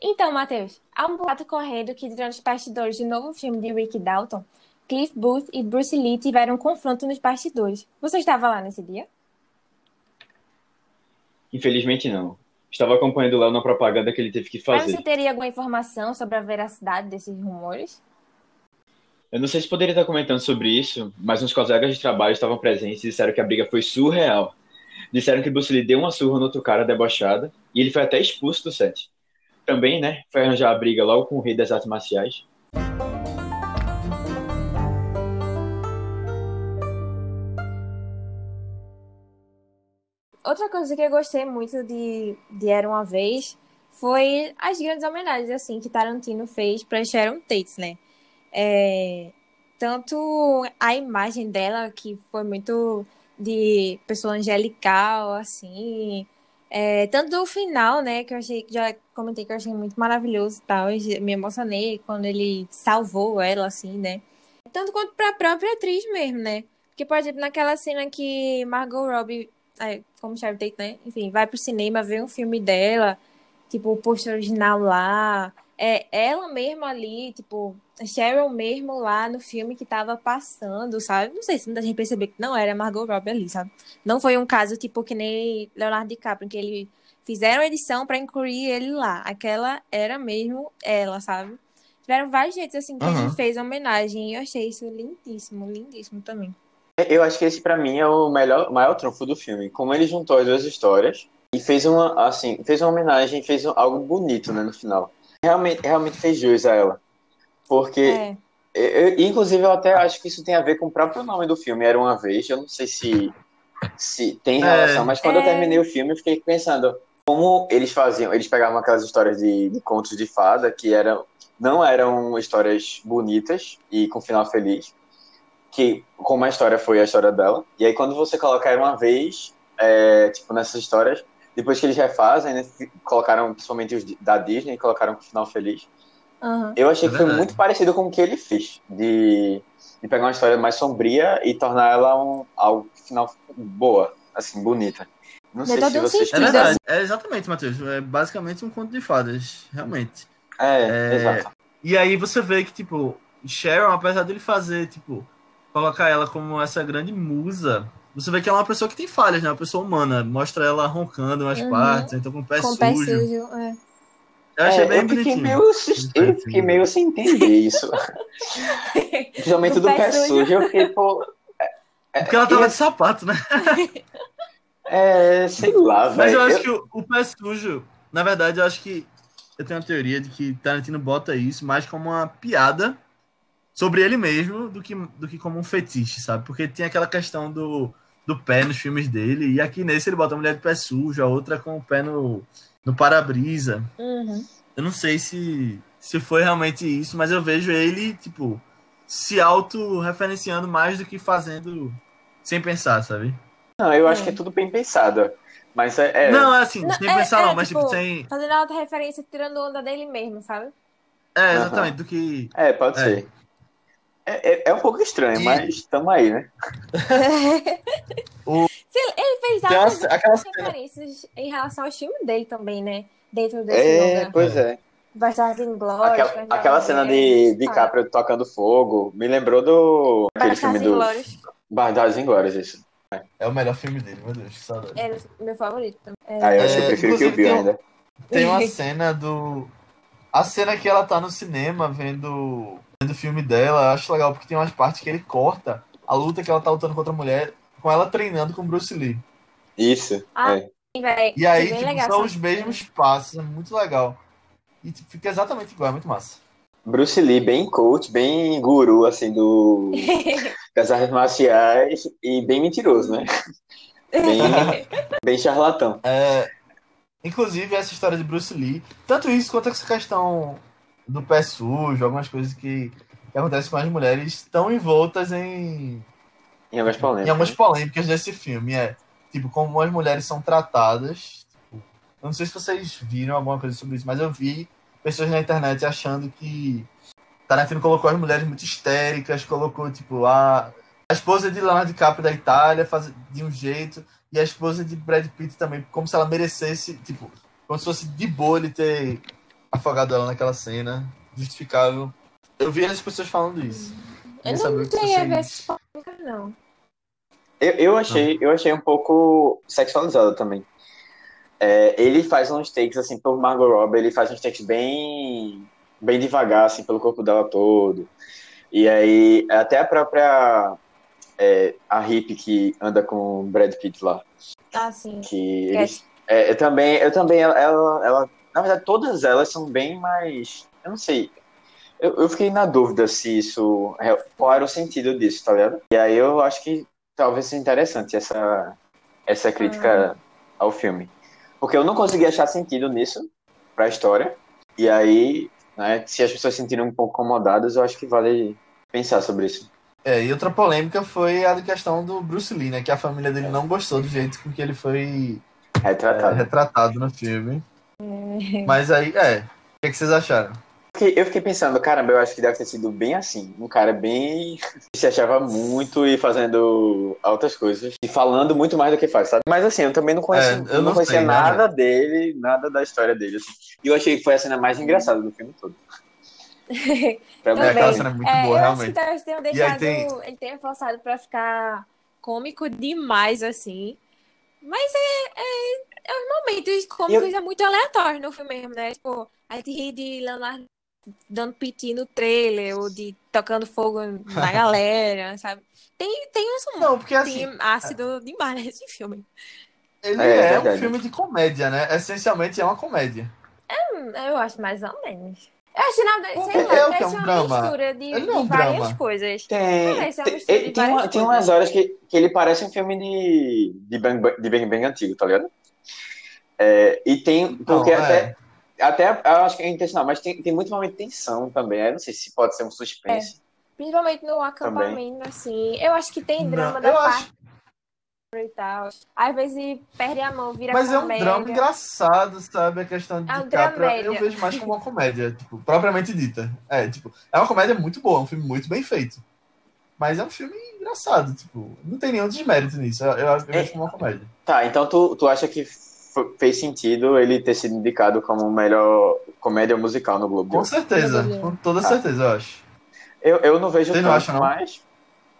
Então, Matheus, há um boato correndo que durante os bastidores do novo filme de Rick Dalton, Cliff Booth e Bruce Lee tiveram um confronto nos bastidores. Você estava lá nesse dia? Infelizmente não. Estava acompanhando lá na propaganda que ele teve que fazer. Mas você teria alguma informação sobre a veracidade desses rumores? Eu não sei se poderia estar comentando sobre isso, mas uns colegas de trabalho estavam presentes e disseram que a briga foi surreal. Disseram que Bruce Lee deu uma surra no outro cara debochada e ele foi até expulso do set também, né? Foi arranjar a briga logo com o rei das artes marciais. Outra coisa que eu gostei muito de, de Era Uma Vez foi as grandes homenagens, assim, que Tarantino fez para Sharon Tate, né? É, tanto a imagem dela, que foi muito de pessoa angelical, assim, é, tanto do final, né, que eu achei, já comentei que eu achei muito maravilhoso e tal, me emocionei quando ele salvou ela, assim, né. Tanto quanto pra própria atriz mesmo, né. Porque, por exemplo, naquela cena que Margot Robbie, é, como Sharon Tate, né, enfim, vai pro cinema ver um filme dela, tipo, o pôster original lá, é ela mesma ali, tipo, Cheryl mesmo lá no filme que tava passando, sabe? Não sei se muita gente percebeu que não era Margot Robbie ali, sabe? Não foi um caso tipo que nem Leonardo DiCaprio, que ele fizeram edição para incluir ele lá. Aquela era mesmo ela, sabe? Tiveram vários jeitos assim que uhum. ele fez homenagem e eu achei isso lindíssimo, lindíssimo também. Eu acho que esse para mim é o melhor, maior trunfo do filme, como ele juntou as duas histórias e fez uma assim, fez uma homenagem, fez algo bonito, né, no final realmente, realmente fez jus a ela. Porque, é. eu, inclusive, eu até acho que isso tem a ver com o próprio nome do filme, Era Uma Vez. Eu não sei se, se tem relação, é. mas quando é. eu terminei o filme, eu fiquei pensando como eles faziam. Eles pegavam aquelas histórias de, de contos de fada que eram, não eram histórias bonitas e com final feliz. Que, como a história foi a história dela. E aí, quando você coloca Era Uma Vez, é, tipo, nessas histórias, depois que eles refazem, né, colocaram, principalmente os da Disney, colocaram com o final feliz. Uhum. Eu achei é que foi muito parecido com o que ele fez, de, de pegar uma história mais sombria e tornar ela um, algo final boa, assim, bonita. Não sei se vocês... É verdade, é exatamente, Matheus. É basicamente um conto de fadas, realmente. É, é, exato. E aí você vê que, tipo, Sharon, apesar dele fazer, tipo, colocar ela como essa grande musa você vê que ela é uma pessoa que tem falhas, né? Uma pessoa humana. Mostra ela roncando nas uhum. partes, então com o pé com sujo. Pé sujo é. Eu achei é, bem eu fiquei meio, eu fiquei meio sem entender isso. Principalmente do pé, pé sujo. sujo, eu fiquei, pô. É, é Porque ela tava eu... de sapato, né? É, sei lá, velho. Mas eu acho eu... que o, o, pé sujo, na verdade, eu acho que eu tenho uma teoria de que Tarantino bota isso mais como uma piada sobre ele mesmo do que, do que como um fetiche, sabe? Porque tem aquela questão do, do pé nos filmes dele, e aqui nesse ele bota a mulher de pé sujo, a outra com o pé no, no para-brisa. Uhum. Eu não sei se, se foi realmente isso, mas eu vejo ele, tipo, se auto-referenciando mais do que fazendo sem pensar, sabe? Não, eu acho é. que é tudo bem pensado. Mas é. é... Não, é assim, não, sem é, pensar, é, não, mas tipo, tipo, sem. Fazendo auto-referência, tirando onda dele mesmo, sabe? É, exatamente, uhum. do que. É, pode ser. É, é, é um pouco estranho, E- mas estamos aí, né? O- Ele fez Tem uma- várias aquela cena- referências em relação ao filme dele também, né? Dentro desse É, lugar. pois é. Bastardos Inglórios. Aquela, aquela cena de DiCaprio tocando fogo me lembrou do aquele filme do. Bastardos Inglórios, isso. É o melhor filme dele, meu Deus, que saudade. É meu favorito também. Ah, eu acho que É, eu prefiro que o Bill tem ainda. Tem uma cena do. A cena que ela tá no cinema vendo, vendo o filme dela, eu acho legal, porque tem umas partes que ele corta a luta que ela tá lutando contra a mulher, com ela treinando com o Bruce Lee. Isso. Ah, é. Véi, E aí, bem tipo, legal são os mesmos passos, é muito legal. E tipo, fica exatamente igual, é muito massa. Bruce Lee, bem coach, bem guru, assim, do das artes marciais e bem mentiroso, né? Bem, bem charlatão. É, inclusive, essa história de Bruce Lee, tanto isso quanto essa questão do pé sujo, algumas coisas que, que acontecem com as mulheres, estão envoltas em, Em algumas polêmicas. em algumas polêmicas desse filme. É tipo, como as mulheres são tratadas. Tipo, eu não sei se vocês viram alguma coisa sobre isso, mas eu vi pessoas na internet achando que Tarantino colocou as mulheres muito histéricas, colocou, tipo, a, a esposa de Leonardo DiCaprio da Itália faz, de um jeito, e a esposa de Brad Pitt também, como se ela merecesse, tipo, como se fosse de boa ele ter afogado ela naquela cena, justificável. Eu vi as pessoas falando isso. Eu não o que cheguei a ver essas polêmicas, não. Eu, eu, achei, eu achei um pouco sexualizado também. É, ele faz uns takes, assim, por Margot Robbie, ele faz uns takes bem, bem devagar, assim, pelo corpo dela todo. E aí, até a própria é, a hippie que anda com o Brad Pitt lá, Ah, sim. que eles, é, eu também, eu também, ela, ela, ela- na verdade, todas elas são bem mais, eu não sei, eu, eu fiquei na dúvida se isso, é, qual era o sentido disso, tá ligado? E aí eu acho que talvez seja interessante essa, essa crítica ao filme. Porque eu não consegui achar sentido nisso pra história. E aí, né, se as pessoas se sentirem um pouco incomodadas, eu acho que vale pensar sobre isso. É, e outra polêmica foi a questão do Bruce Lee, né? Que a família dele não gostou do jeito com que ele foi é, Retratado. retratado no filme. Mas aí, é. O que, é que vocês acharam? Porque eu fiquei pensando, caramba, eu acho que deve ter sido bem assim. Um cara bem. que se achava muito e fazendo altas coisas. E falando muito mais do que faz, sabe? Mas assim, eu também não conhecia, É, eu não não conhecia sei, nada né? dele, nada da história dele. Assim. E eu achei que foi a cena mais engraçada do filme todo. Pra mim, É, aquela Também. cena é muito É, boa, eu acho que realmente. tenham E aí deixado. tem- Ele tenha forçado pra ficar cômico demais, assim. Mas é, é, é os momentos cômicos é muito aleatório no filme mesmo, né? Tipo, a gente ri de Leonardo dando piti no trailer, ou de tocando fogo na galera, sabe? Tem, tem uns Não, porque assim, ácido demais nesse filme. ele É, é, um verdade. filme de comédia, né? Essencialmente é uma comédia. Hum, Eu acho mais ou menos. Eu acho Porque sei lá, é é parece um uma drama. mistura de, não é um de várias drama. coisas. Tem, Parece uma tem, de tem, uma- várias tem coisas. umas horas que, que ele parece um filme de, de, bang, Bang- de Bang Bang antigo, tá ligado? É, e tem, porque Não, até, até eu acho que é intencional, mas tem, tem muito momento de tensão também. Eu não sei se pode ser um suspense. Principalmente no acampamento, assim. Eu acho que tem Não, drama eu da acho- parte e tal. Às vezes perde a mão, vira Mas é um comédia. drama engraçado, sabe? A questão de É um DiCaprio, eu vejo mais como uma comédia, tipo, propriamente dita. É, tipo, é uma comédia muito boa, um filme muito bem feito. Mas é um filme engraçado, tipo, não tem nenhum desmérito nisso. Eu, eu, eu vejo como uma comédia. Tá, então tu, tu acha que fez sentido ele ter sido indicado como o melhor comédia musical no Globo Com certeza, com toda Ah. certeza, eu acho. Eu, eu não vejo Você tanto, não acha, não? mas.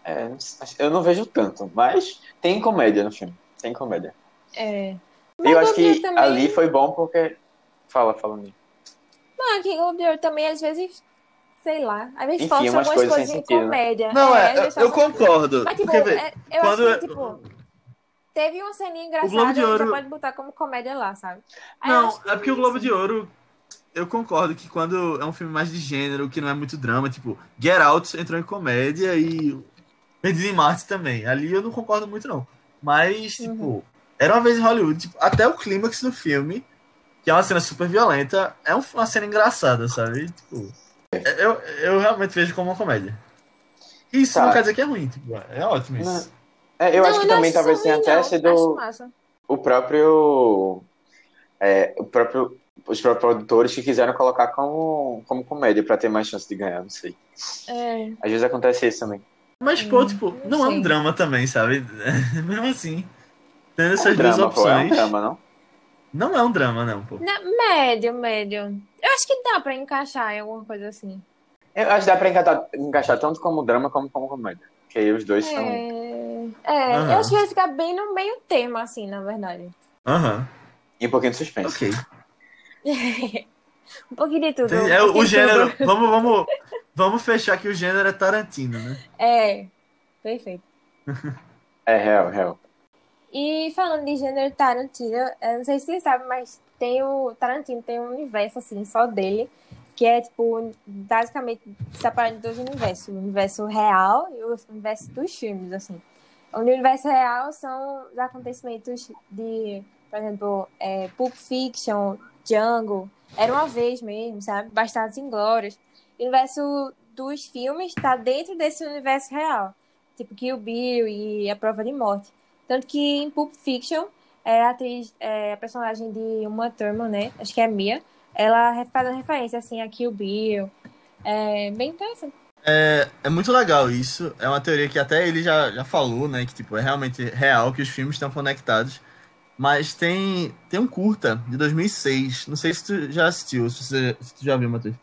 É, eu não vejo tanto, mas tem comédia no filme. Tem comédia. É. E eu acho que também- ali foi bom porque. Fala, fala Nico. Não, aqui em Globo de Ouro também, às vezes, sei lá. Às vezes Enfim, algumas coisas coisas em sentido. comédia. Não, é, às eu, eu concordo. Mas, tipo, porque, é- eu quando acho que, tipo, teve uma ceninha engraçada, Globo de Ouro- pode botar como comédia lá, sabe? Aí Não, que é porque o isso. Globo de Ouro, eu concordo que quando é um filme mais de gênero, que não é muito drama, tipo, Get Out entrou em comédia e Perdido em Marte também. Ali eu não concordo muito, não. Mas, tipo, era uma vez em Hollywood, tipo, até o clímax do filme, que é uma cena super violenta, é um- uma cena engraçada, sabe? Tipo, eu, eu realmente vejo como uma comédia. Isso Tá. não quer dizer que é ruim, tipo, é ótimo isso. É, eu Não, acho que não também talvez tenha até sido o próprio. é, o próprio os produtores que quiseram colocar como, como comédia para ter mais chance de ganhar, não sei. É. Às vezes acontece isso também. Mas, pô, Hum, tipo, não não é um drama também, sabe? Mesmo assim. Tendo É essas um duas drama, pô, é um opções. drama, não? Não é um drama, não, pô. Na- médio, médio. Eu acho que dá pra encaixar em alguma coisa assim. Eu acho que dá pra encaixar, encaixar tanto como drama como como comédia. Porque aí os dois são. É, é Aham. eu acho que vai ficar bem no meio termo, assim, na verdade. Aham. E um pouquinho de suspense. Ok. Um pouquinho de tudo. É um o, pouquinho o gênero. tudo. Vamos, vamos, vamos fechar que o gênero é Tarantino, né? É, perfeito. É real, real. E falando de gênero Tarantino, eu não sei se vocês sabem, mas tem o Tarantino tem um universo assim só dele, que é tipo basicamente separado de dois universos, o universo real e o universo dos filmes assim. O universo real são os acontecimentos de, por exemplo, é, Pulp Fiction, Django, era uma vez mesmo, sabe? Bastardos Inglórios. Universo dos filmes está dentro desse universo real, tipo Kill Bill e A Prova de Morte. Tanto que em Pulp Fiction, é, a atriz, é, a personagem de Uma Thurman, né? Acho que é Mia. Ela faz uma referência, assim, a Kill Bill. É bem interessante. É, é muito legal isso. É uma teoria que até ele já, já falou, né? Que tipo, é realmente real que os filmes estão conectados. Mas tem, tem um curta de 2006. Não sei se tu já assistiu, se, você, se tu já viu, Matheus.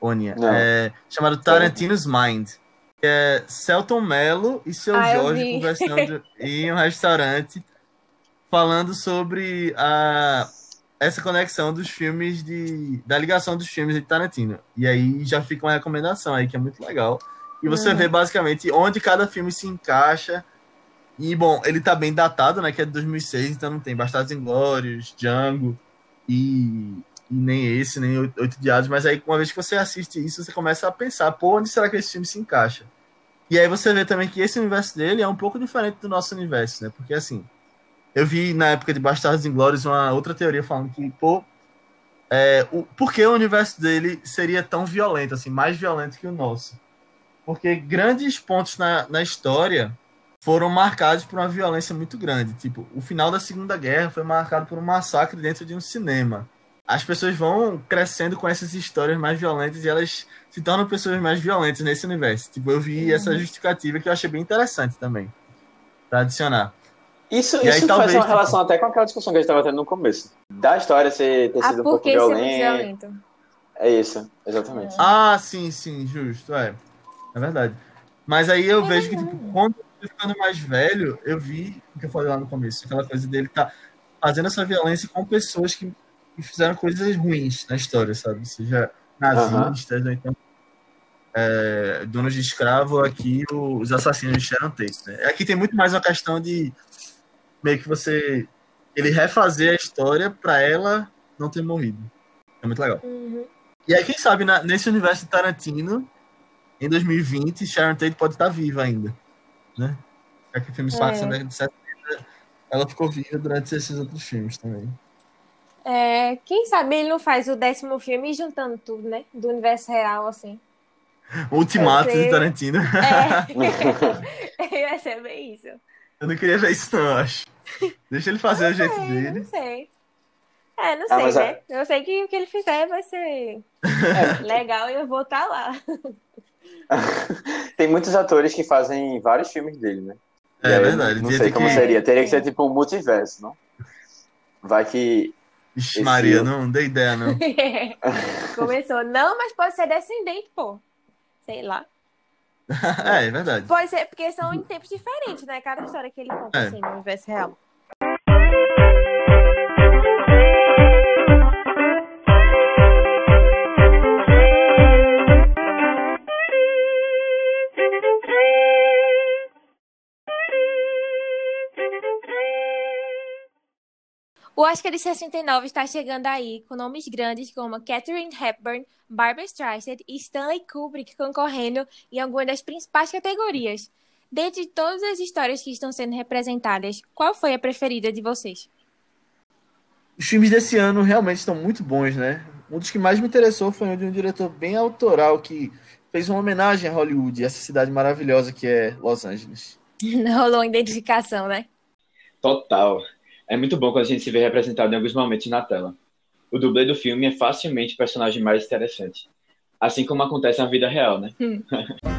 Onia. É, chamado Tarantino's Mind. Que é Celton Mello e seu Ah, Jorge conversando em um restaurante falando sobre a, essa conexão dos filmes de. da ligação dos filmes de Tarantino. E aí já fica uma recomendação aí que é muito legal. E você Uhum. vê basicamente onde cada filme se encaixa. E, bom, ele tá bem datado, né? Que é de 2006, então não tem Bastardos Inglórios, Django e, e nem esse, nem Oito Diados. Mas aí, uma vez que você assiste isso, você começa a pensar, pô, onde será que esse filme se encaixa? E aí você vê também que esse universo dele é um pouco diferente do nosso universo, né? Porque, assim, eu vi na época de Bastardos Inglórios uma outra teoria falando que, pô, é, o, por que o universo dele seria tão violento, assim, mais violento que o nosso? Porque grandes pontos na, na história foram marcados por uma violência muito grande. Tipo, o final da Segunda Guerra foi marcado por um massacre dentro de um cinema. As pessoas vão crescendo com essas histórias mais violentas e elas se tornam pessoas mais violentas nesse universo. Tipo, eu vi essa justificativa que eu achei bem interessante também. Pra adicionar. Isso, E aí, isso talvez, faz uma tipo- relação até com aquela discussão que a gente estava tendo no começo. Da história ser, ter Ah, sido um pouco é muito violenta. violento. É isso, exatamente. Ah, sim, sim, justo, é. É verdade. Mas aí eu vejo que, tipo, quando eu ficando mais velho, eu vi o que eu falei lá no começo, aquela coisa dele tá fazendo essa violência com pessoas que, que fizeram coisas ruins na história, sabe? Seja nazistas, ou então é, donos de escravo, aqui os assassinos de Sharon Tate. Né? Aqui tem muito mais uma questão de meio que você ele refazer a história pra ela não ter morrido. É muito legal. Uhum. E aí, quem sabe, na- nesse universo de Tarantino, em 2020, Sharon Tate pode estar viva ainda, né? Já que o filme É. década de 70, ela ficou viva durante esses outros filmes também. É, quem sabe ele não faz o décimo filme juntando tudo, né? Do universo real, assim. Ultimato sei. de Tarantino. É. Vai ser bem isso. Eu não queria ver isso, não, eu acho. Deixa ele fazer o jeito É, dele. não sei. É, não Ah, sei, né? Eu sei que o que ele fizer vai ser legal e eu vou estar lá. Tem muitos atores que fazem vários filmes dele, né? É aí, verdade, Não, sei como que- seria. Teria que ser tipo um multiverso, não? Vai que. Ixi, Maria, não dei ideia, não. Começou. Não, mas pode ser descendente, pô. Sei lá. é, é verdade. Pode ser, porque são em tempos diferentes, né? Cada história que ele conta, É. assim, no universo real. O Oscar de 69 está chegando aí, com nomes grandes como Catherine Hepburn, Barbara Streisand e Stanley Kubrick concorrendo em algumas das principais categorias. Dentre todas as histórias que estão sendo representadas, qual foi a preferida de vocês? Os filmes desse ano realmente estão muito bons, né? Um dos que mais me interessou foi um de um diretor bem autoral que fez uma homenagem a Hollywood, essa cidade maravilhosa que é Los Angeles. Não rolou identificação, né? Total. É muito bom quando a gente se vê representado em alguns momentos na tela. o dublê do filme é facilmente o personagem mais interessante. Assim como acontece na vida real, né? Hum.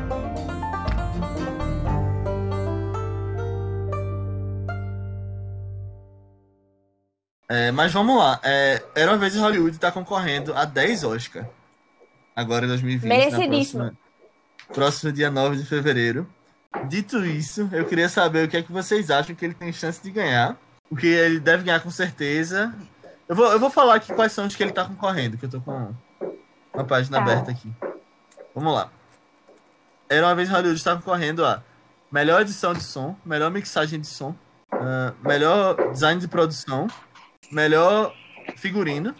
É, mas vamos lá. É, Era uma vez em Hollywood está concorrendo a 10 Oscar. Agora em 2020. Merecidíssimo. Próxima, próximo dia 9 de fevereiro. Dito isso, eu queria saber o que é que vocês acham que ele tem chance de ganhar. Porque ele deve ganhar com certeza. Eu vou, eu vou falar aqui quais são os que ele está concorrendo, que eu tô com uma página tá. aberta aqui. Vamos lá. Era uma vez Hollywood está concorrendo a melhor edição de som, melhor mixagem de som, uh, melhor design de produção, melhor figurino,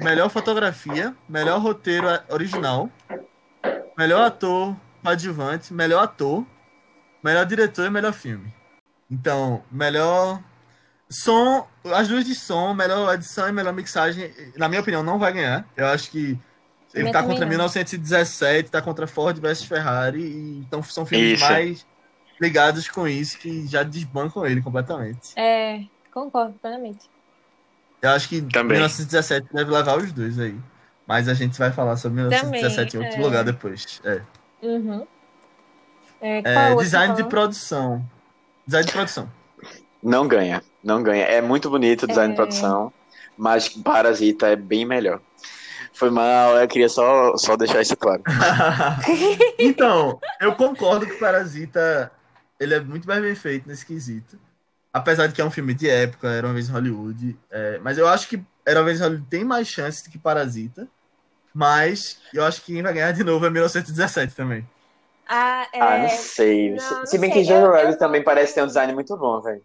melhor fotografia, melhor roteiro original, melhor ator coadjuvante, melhor ator, melhor diretor e melhor filme. Então, melhor som, as duas de som, melhor edição e melhor mixagem, na minha opinião, não vai ganhar. Eu acho que ele tá contra 1917, tá contra Ford vs Ferrari, e, então são filmes isso. mais ligados com isso que já desbancam ele completamente. É, Concordo plenamente. Eu acho que Também. 1917 deve levar os dois aí. Mas a gente vai falar sobre 1917 Também, em outro é... lugar depois. É. Uhum. É, é, design de produção. Design de produção. Não ganha, não ganha. É muito bonito o design de é. produção, mas Parasita é bem melhor. Foi mal, eu queria só, só deixar isso claro. então, eu concordo que Parasita ele é muito mais bem feito nesse quesito. Apesar de que é um filme de época, Era uma vez em Hollywood. É, mas eu acho que Era uma vez em Hollywood tem mais chances do que Parasita. Mas eu acho que quem vai ganhar de novo é 1917 também. Ah, é... ah não sei. Não, Se bem sei. que Jojo Rabbit também parece ter um design muito bom, velho.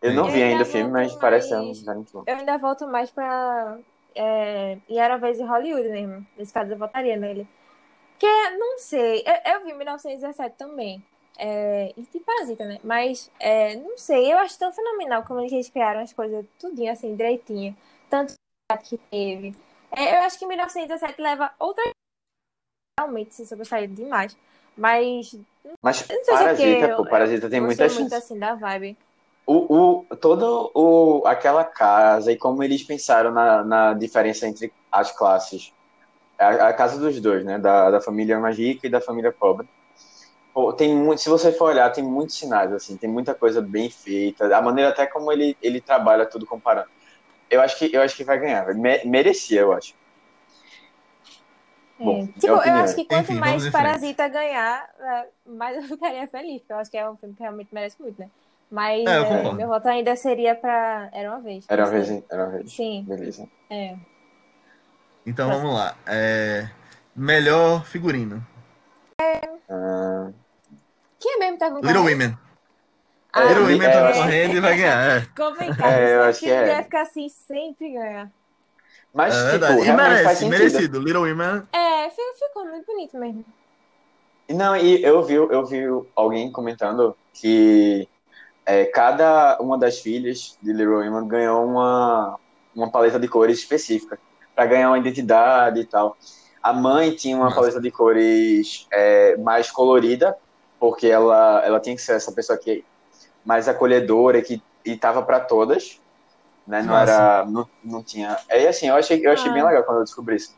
Eu não eu vi ainda o filme, mas mais... parece ter um design muito bom. Eu ainda volto mais pra. É... E era uma vez em Hollywood mesmo. Nesse caso, eu votaria nele. Porque, não sei. Eu, eu vi 1917 também. É, e Parasita, né? Mas, é, não sei, eu acho tão fenomenal como eles criaram as coisas tudinho assim, direitinho. Tanto que teve. É, eu acho que 1917 leva outra. Realmente se sobressair demais. Mas. Mas Parasita, pô, Parasita tem muita chance. muito assim da vibe. O, o, todo o, aquela casa e como eles pensaram na, na diferença entre as classes. A, a casa dos dois, né? Da, da família mais rica e da família pobre tem muito, se você for olhar, tem muitos sinais, assim, tem muita coisa bem feita, a maneira até como ele, ele trabalha tudo comparando. Eu acho que eu acho que vai ganhar, merecia, eu acho. É. Bom, tipo, é eu acho que quanto Enfim, mais Parasita ganhar, é, mais eu ficaria feliz, porque eu acho que é um filme que realmente merece muito, né? Mas é, é, meu voto ainda seria pra Era uma vez. Era uma vez, era uma vez. Sim. Beleza. É. Então vamos lá. melhor figurino. Ah. Quem é mesmo tá concorrendo? Little Women. Ah, Little Women é, tá correndo e vai ganhar. É. Complicado. É, eu acho que é. Deve ficar assim, sempre ganhar. Mas, é tipo, e merece, merecido. Little Women. É, ficou muito bonito mesmo. Não, e eu vi, eu vi alguém comentando que é, cada uma das filhas de Little Women ganhou uma, uma paleta de cores específica para ganhar uma identidade e tal. A mãe tinha uma Nossa. paleta de cores é, mais colorida, porque ela, ela tinha que ser essa pessoa que mais acolhedora que e tava para todas, né? Não Nossa. era, não, não tinha. É assim, eu achei, eu achei ah. bem legal quando eu descobri isso.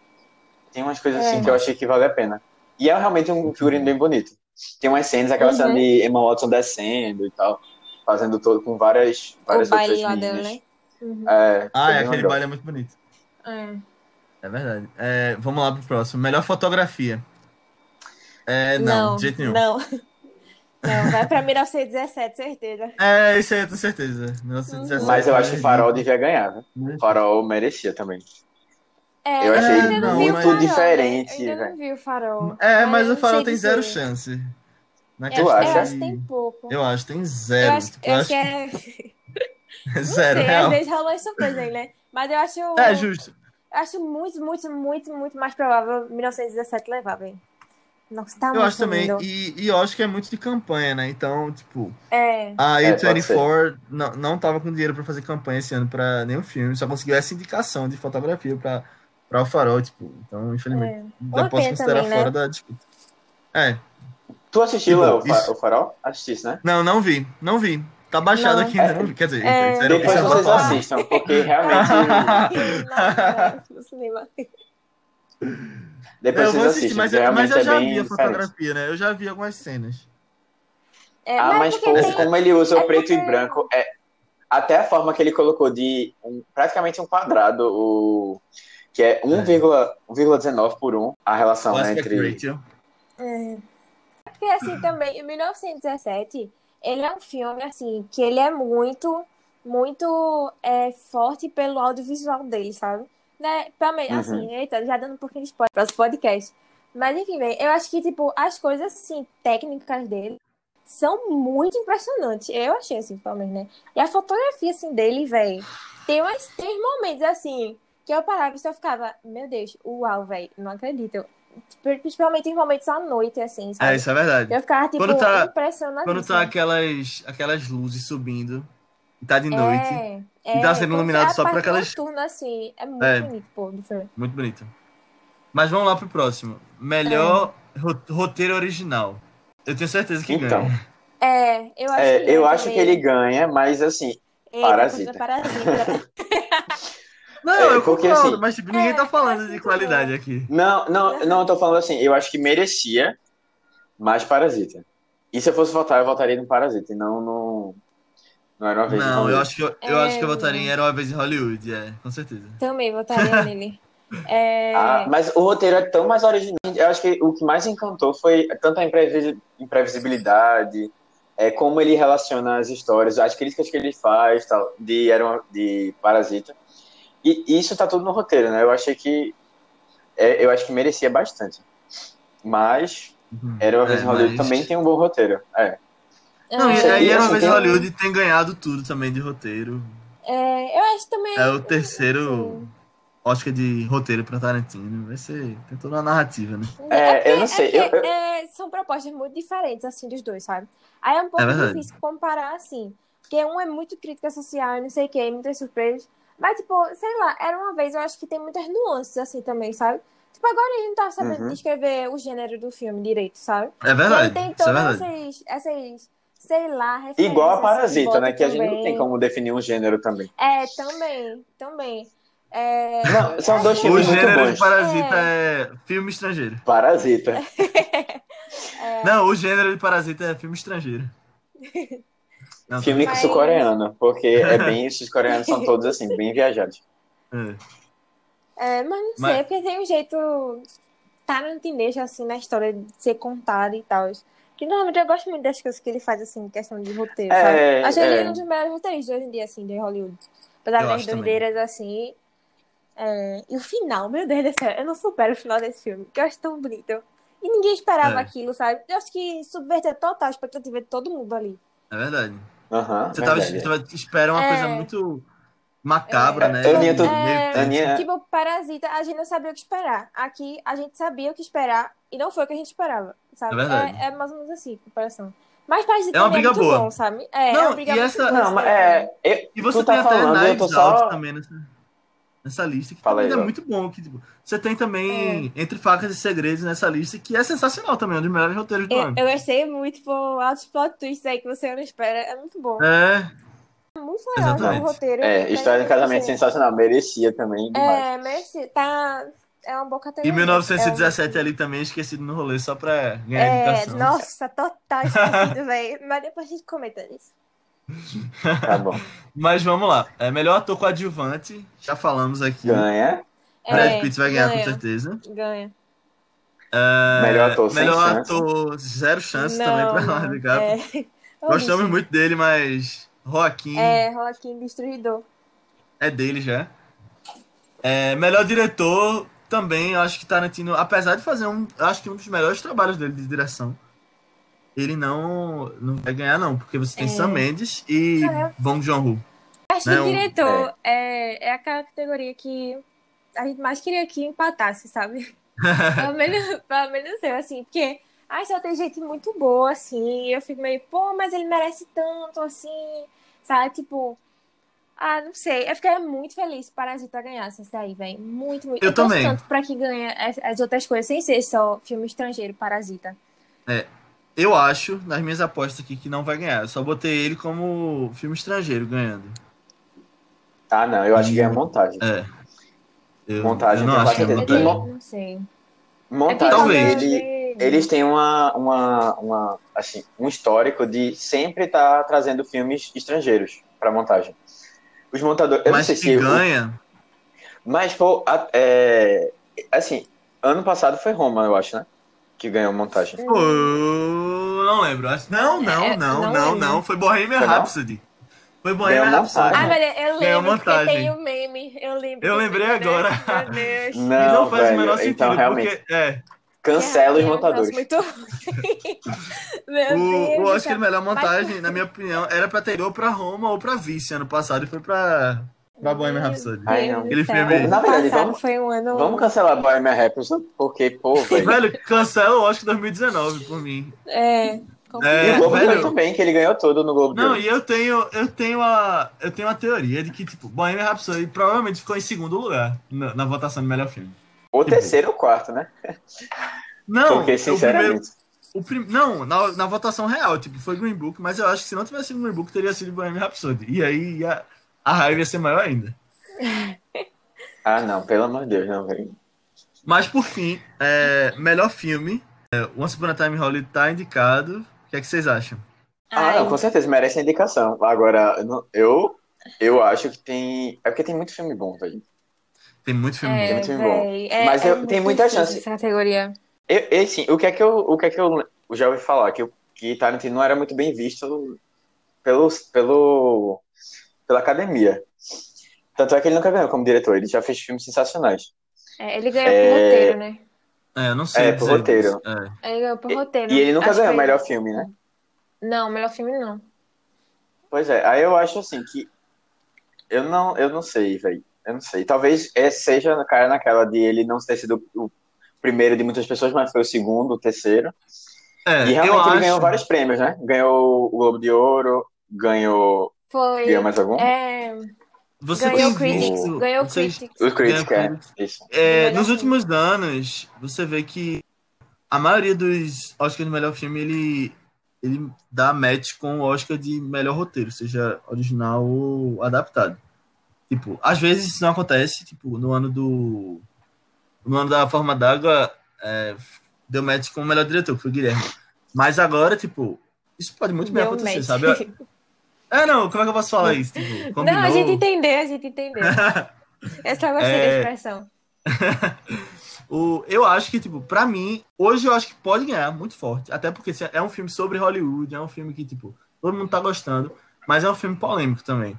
Tem umas coisas assim é. que eu achei que vale a pena. E é realmente um figurino bem bonito. Tem umas cenas, aquela uhum. cena de Emma Watson descendo e tal, fazendo todo com várias, várias o outras meninas. Dela, né? Uhum. É, ah, é, aquele legal. baile é muito bonito. É. É verdade. É, vamos lá pro próximo. Melhor fotografia. É, não, não, de jeito nenhum. Não. Não, vai pra 1917, certeza. É, isso aí eu tenho certeza. 1917. Mas eu acho que Farol devia ganhar, né? Farol merecia também. É, eu achei eu não, muito farol, diferente. Eu ainda não vi o Farol. É, mas, o Farol tem zero chance. tu acha? Eu acho que tem pouco. Eu acho que tem zero. Eu acho, eu acho que é... zero, sei, real. Às vezes rolou surpresa aí, né? Mas eu acho... É, justo acho muito, muito, muito, muito mais provável 1917 levar, velho. Nossa, tá eu acho também, e, e, eu acho que é muito de campanha, né? Então, tipo, é. a A24 é, não, não tava com dinheiro pra fazer campanha esse ano pra nenhum filme, só conseguiu essa indicação de fotografia pra, pra o farol, tipo, então, infelizmente, é. já posso considerar também, né? fora né? da disputa. É. Tu assistiu tipo, o, isso... o farol? Assististe, né? Não, não vi, não vi. Tá baixado Não. aqui não? Quer dizer, É, isso era- Depois era vocês assistam, porque realmente. Não, não, no cinema. Depois Eu vou assistir, assistem, mas, mas eu é já bem vi a diferente. fotografia, né? Eu já vi algumas cenas. É, Ah, mas pô, tem- como ele usa é o preto e branco, é até a forma que ele colocou de um- praticamente um quadrado, o que é 1,19 por 1, a relação né, entre. É. Porque assim também, em 1917, ele é um filme assim que ele é muito, muito é, forte pelo audiovisual dele, sabe? Né? Pelo menos, Uhum. assim, eita, já dando um pouquinho de spoiler para os podcasts. Mas enfim, véi, eu acho que tipo as coisas assim técnicas dele são muito impressionantes. Eu achei assim, pelo menos, né? E a fotografia assim dele, velho, tem umas três momentos assim que eu parava e só ficava, meu Deus, uau, velho, não acredito. Principalmente em momentos à noite, assim, sabe? É, isso é verdade. Eu ficava, tipo, Quando tá-. Quando tá aquelas, aquelas luzes subindo, e tá de noite, É, E tá sendo iluminado é a só por parte aquelas- noturna, assim, é muito É. bonito, pô, do filme. muito bonito. Mas vamos lá pro próximo. Melhor ro- roteiro original. Eu tenho certeza que Então, ganha. É, eu acho é, que eu acho que ele ganha, mas assim, Eita, Parasita. Parasita. Não, É, eu porque, concordo, assim, mas tipo, ninguém é, tá falando de qualidade aqui. não, não, não, eu tô falando assim, eu acho que merecia mais Parasita. E se eu fosse votar, eu votaria no Parasita, e não no. Não era uma vez Não, eu acho que eu, eu É, acho que eu votaria em. Era uma vez em Hollywood, é, com certeza. Também votaria nele. É, Ah, mas o roteiro é tão mais original. Eu acho que o que mais encantou foi tanto a imprevisi- imprevisibilidade, é, como ele relaciona as histórias, as críticas que ele faz tal, de, era uma- de Parasita. E isso tá tudo no roteiro, né? Eu achei que. é, eu acho que merecia bastante. Mas Era uma vez É, em Hollywood mas- também tem um bom roteiro. É. Não, e é, aí Era uma vez Hollywood tem ganhado tudo também de roteiro. é, eu acho também. É o terceiro Oscar de roteiro pra Tarantino. Vai ser. Tem toda uma narrativa, né? É, porque- eu não sei, porque, eu- é, são propostas muito diferentes, assim, dos dois, sabe? Aí é um pouco É difícil comparar, assim. Porque um é muito crítica social, não sei o quê, muitas surpresas. Mas, tipo, sei lá, era uma vez, eu acho que tem muitas nuances, assim, também, sabe? Tipo, agora ele não tá sabendo Uhum. descrever o gênero do filme direito, sabe? É verdade. E aí tem é todas verdade. essas, essas, sei lá. Igual a Parasita, né? Que a gente não também. tem como definir um gênero também. É, também, também. É, Não, são dois O filmes muito gênero de bons. Parasita é, filme estrangeiro. Parasita. É. Não, o gênero de Parasita é filme estrangeiro. Não, Filme Mas- sul-coreano, porque é bem, esses coreanos são todos assim, bem viajados. é. É, mas não sei, Mas- é porque tem um jeito tarantinesco, assim, na história de ser contada e tal. Que normalmente eu gosto muito das coisas que ele faz, assim, questão de roteiro, É, sabe? Acho ele é. um dos melhores roteiristas hoje em dia, assim, de Hollywood. Apesar das doideiras, assim. É, E o final, meu Deus do céu, eu não supero o final desse filme, que eu acho tão bonito. E ninguém esperava É. aquilo, sabe? Eu acho que subverteu total a expectativa de todo mundo ali. É verdade. Aham, Você tava, verdade. tava espera uma É. coisa muito macabra, É. né? Tudo- É, Aninha- Tipo, Parasita, a gente não sabia o que esperar. Aqui, a gente sabia o que esperar e não foi o que a gente esperava, sabe? É verdade. É, é mais ou menos assim, comparação. Mas Parasita É uma briga é muito boa. bom, sabe? É, Não, é uma briga e muito essa- boa. Não, assim, é. eu- E você tu tá tem até falando, tô Knives só. Out também nessa, nessa lista, que também é muito bom. Que, tipo, você tem também Entre Facas e Segredos nessa lista, que é sensacional também, é um dos melhores roteiros do Eu, ano. eu gostei muito por altos plot twists aí que você não espera. É muito bom. É, Muito legal Exatamente. o roteiro. É, Mas História de Casamento gostei. sensacional, merecia também demais. É, merece. Tá. É uma boa e categoria. 1917 ali também, esquecido no rolê, só pra ganhar É, indicação. nossa, total esquecido, velho. Mas depois a gente comenta isso. Tá bom. Mas vamos lá. É, melhor ator coadjuvante, já falamos aqui. Ganha. Brad É, Pitt vai ganhar, ganha, com certeza. Ganha. É, Melhor ator, sem melhor chance. ator, zero chance Não, também pra. Leonardo DiCaprio. É. Gostamos muito dele, mas Joaquim É, Joaquim Destruidor. é dele já. É, melhor diretor também, acho que Tarantino, apesar de fazer um, acho que um dos melhores trabalhos dele de direção, ele não, não vai ganhar não, porque você tem É. Sam Mendes e É. Bong Joon-ho. Acho Né, que diretor é, é aquela categoria que a gente mais queria que empatasse, sabe? pelo, menos, pelo menos eu, assim, porque ai, só tem gente muito boa, assim, e eu fico meio, pô, mas ele merece tanto, assim, sabe? Tipo, ah, não sei. Eu ficaria muito feliz se Parasita ganhasse esse daí, velho. Muito, muito. Eu torço também. tanto pra que ganhe as, as outras coisas, sem ser só filme estrangeiro, Parasita. eu acho, nas minhas apostas aqui, que não vai ganhar. Eu só botei ele como filme estrangeiro ganhando. Ah, não, eu acho que ganha montagem. É. Eu, Montagem, eu não acho que é montagem. Mo- Não sei. Montagem, Talvez. ele- eles têm uma, uma, uma, assim, um histórico de sempre estar trazendo filmes estrangeiros para montagem. Os montadores. Eu Mas não sei que se. o- ganha. Mas, pô, a- é, assim, ano passado foi Roma, eu acho, né? Que ganhou montagem. Pô, não lembro. Acho- Não, não, É, não, não não, não. Foi Bohemian Foi não? Rhapsody. Foi Bohemian Ganhou Rhapsody. montagem. Ah, mas eu lembro porque tem o meme. Eu lembro. Eu lembrei agora. Meu Deus. E Não, não faz o velho, menor sentido, então realmente. porque é, Cancela os é um montadores. negócio Muito... Meu o, Deus o do Oscar melhor montagem, na minha opinião, era pra ter ido ou pra Roma ou pra Vice ano passado e foi pra, pra Bohemian Rhapsody. Ai, não. filme- O Na verdade, vamos- foi um ano. Vamos cancelar Bohemian Rhapsody, porque, pô, velho. Velho, cancela o Oscar 2019 por mim. É. E É, o Globo velho. Ouro também, que ele ganhou todo no Globo Não, e eu tenho, eu tenho a, eu tenho a teoria de que tipo, Bohemian Rhapsody provavelmente ficou em segundo lugar na, na votação do melhor filme. Ou terceiro ou quarto, né? Não, porque, o primeiro, sinceramente. o prim, não, na, na votação real, tipo, foi Green Book, mas eu acho que se não tivesse sido Green Book teria sido Bohemian Rhapsody. E aí ia- a raiva ia ser maior ainda. Ah, não, pelo amor de Deus, não, velho. Mas por fim, é, melhor filme, é, Once Upon a Time Hollywood tá indicado. O que é que vocês acham? Ah, não, com certeza, merece a indicação. Agora, eu, eu acho que tem. É porque tem muito filme bom, velho. Tem muito filme É, bom. muito bom. véi, é- Mas é eu- tem muita chance. Essa categoria. Eu, eu, assim, o que é que eu, o que é que eu já ouvi falar? Que, que Tarantino não era muito bem visto pelo, pelo, pela academia. Tanto é que ele nunca ganhou como diretor, ele já fez filmes sensacionais. É, ele ganhou É. por roteiro, né? É, eu não sei. É, por dizer roteiro. É. Ele ganhou por E- roteiro. E ele nunca Acho ganhou o melhor filme, né? Não, melhor filme não. Pois é, aí eu acho assim que eu não, eu não sei, velho. Eu não sei. Talvez seja na cara naquela de ele não ter sido o primeiro de muitas pessoas, mas foi o segundo, o terceiro. É, E eu realmente ele acho. ganhou vários prêmios, né? Ganhou o Globo de Ouro, ganhou. Foi. Ganhou mais algum? É, Você ganhou tem Critics. Ganhou vocês- Critics. O Critics, Ganhou é. Isso. É, nos filme. últimos anos, você vê que a maioria dos Oscars de melhor filme, ele, ele dá match com o Oscar de melhor roteiro, seja original ou adaptado. Tipo, às vezes isso não acontece, tipo, no ano do... No ano da Forma d'Água, é, deu match com o melhor diretor, que foi o Guilherme. Mas agora, tipo, isso pode muito bem Deu acontecer, match. sabe? É, não, como é que eu posso falar isso? Tipo, Não, a gente entendeu, a gente entendeu. Eu só gostei É. da expressão. O, eu acho que, tipo, pra mim, hoje eu acho que pode ganhar muito forte. Até porque assim, é um filme sobre Hollywood, é um filme que, tipo, todo mundo tá gostando, mas é um filme polêmico também,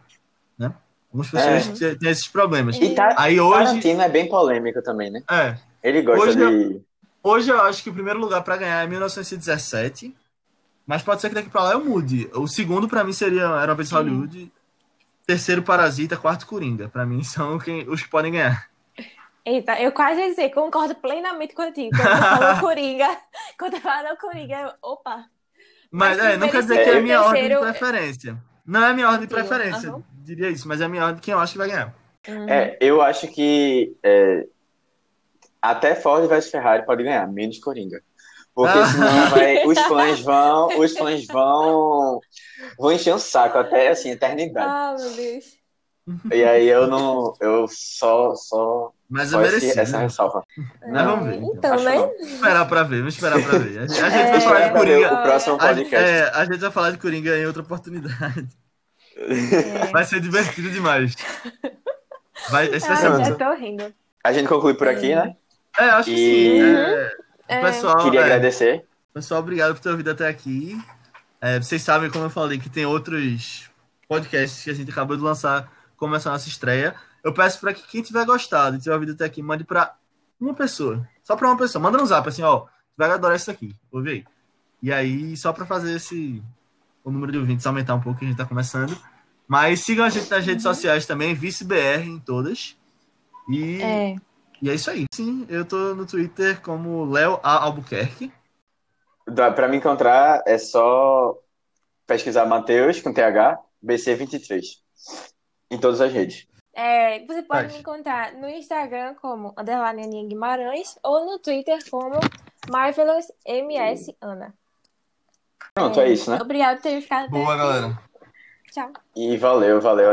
né? Algumas pessoas É. têm- esses problemas. E tá, Aí hoje, Tarantino é bem polêmico também, né? é, Ele gosta Hoje de. hoje eu acho que o primeiro lugar pra ganhar é 1917, mas pode ser que daqui pra lá eu mude. O segundo pra mim seria Era uma vez em Hollywood, terceiro Parasita, quarto Coringa. Pra mim são quem, os que podem ganhar. Eita, eu quase ia dizer, concordo plenamente contigo. Quando falou Coringa, quando falou Coringa, eu, opa. Mas, Mas é, não quer dizer que é a minha terceiro- ordem de preferência. Não é a minha ordem de preferência, aham. Diria isso, mas é a minha ordem de quem eu acho que vai ganhar. Uhum. É, eu acho que é, até Ford vs Ferrari pode ganhar, menos Coringa. Porque Ah. senão vai, os fãs vão, os fãs vão, vão encher o saco até assim, eternidade. Ah, meu Deus. E aí eu não, eu só, só, Mas é esse- merecido. essa ressalva. Mas vamos ver. então. Então, né? não. Vamos esperar pra ver, vamos esperar pra ver. A gente, a gente É, vai falar de Coringa. o próximo A, podcast. é, a gente vai falar de Coringa em outra oportunidade. É. Vai ser divertido demais. Vai, vai Ai, já tô rindo. A gente conclui por aqui, né? É, acho que E- sim. É, É. Pessoal, Queria é, agradecer. pessoal, obrigado por ter ouvido até aqui. É, vocês sabem, como eu falei, que tem outros podcasts que a gente acabou de lançar como essa nossa estreia. Eu peço para que quem tiver gostado e tiver ouvido até aqui, mande para uma pessoa. Só para uma pessoa. Manda no zap assim, ó. Vai adorar isso aqui. Ouve aí. E aí, só para fazer esse o número de ouvintes aumentar um pouco, que a gente tá começando. Mas sigam a gente nas redes sociais também, ViceBR em todas. E É. e é isso aí. Sim, eu tô no Twitter como Léo A. Albuquerque. Pra me encontrar é só pesquisar Matheus com TH BC23 em todas as redes. É, você pode Vai. me encontrar no Instagram como underline Aninha Guimarães ou no Twitter como Marvelous MS Ana. Pronto, é, é isso, né? Obrigado por ter ficado Boa, galera. Tchau. E valeu, valeu.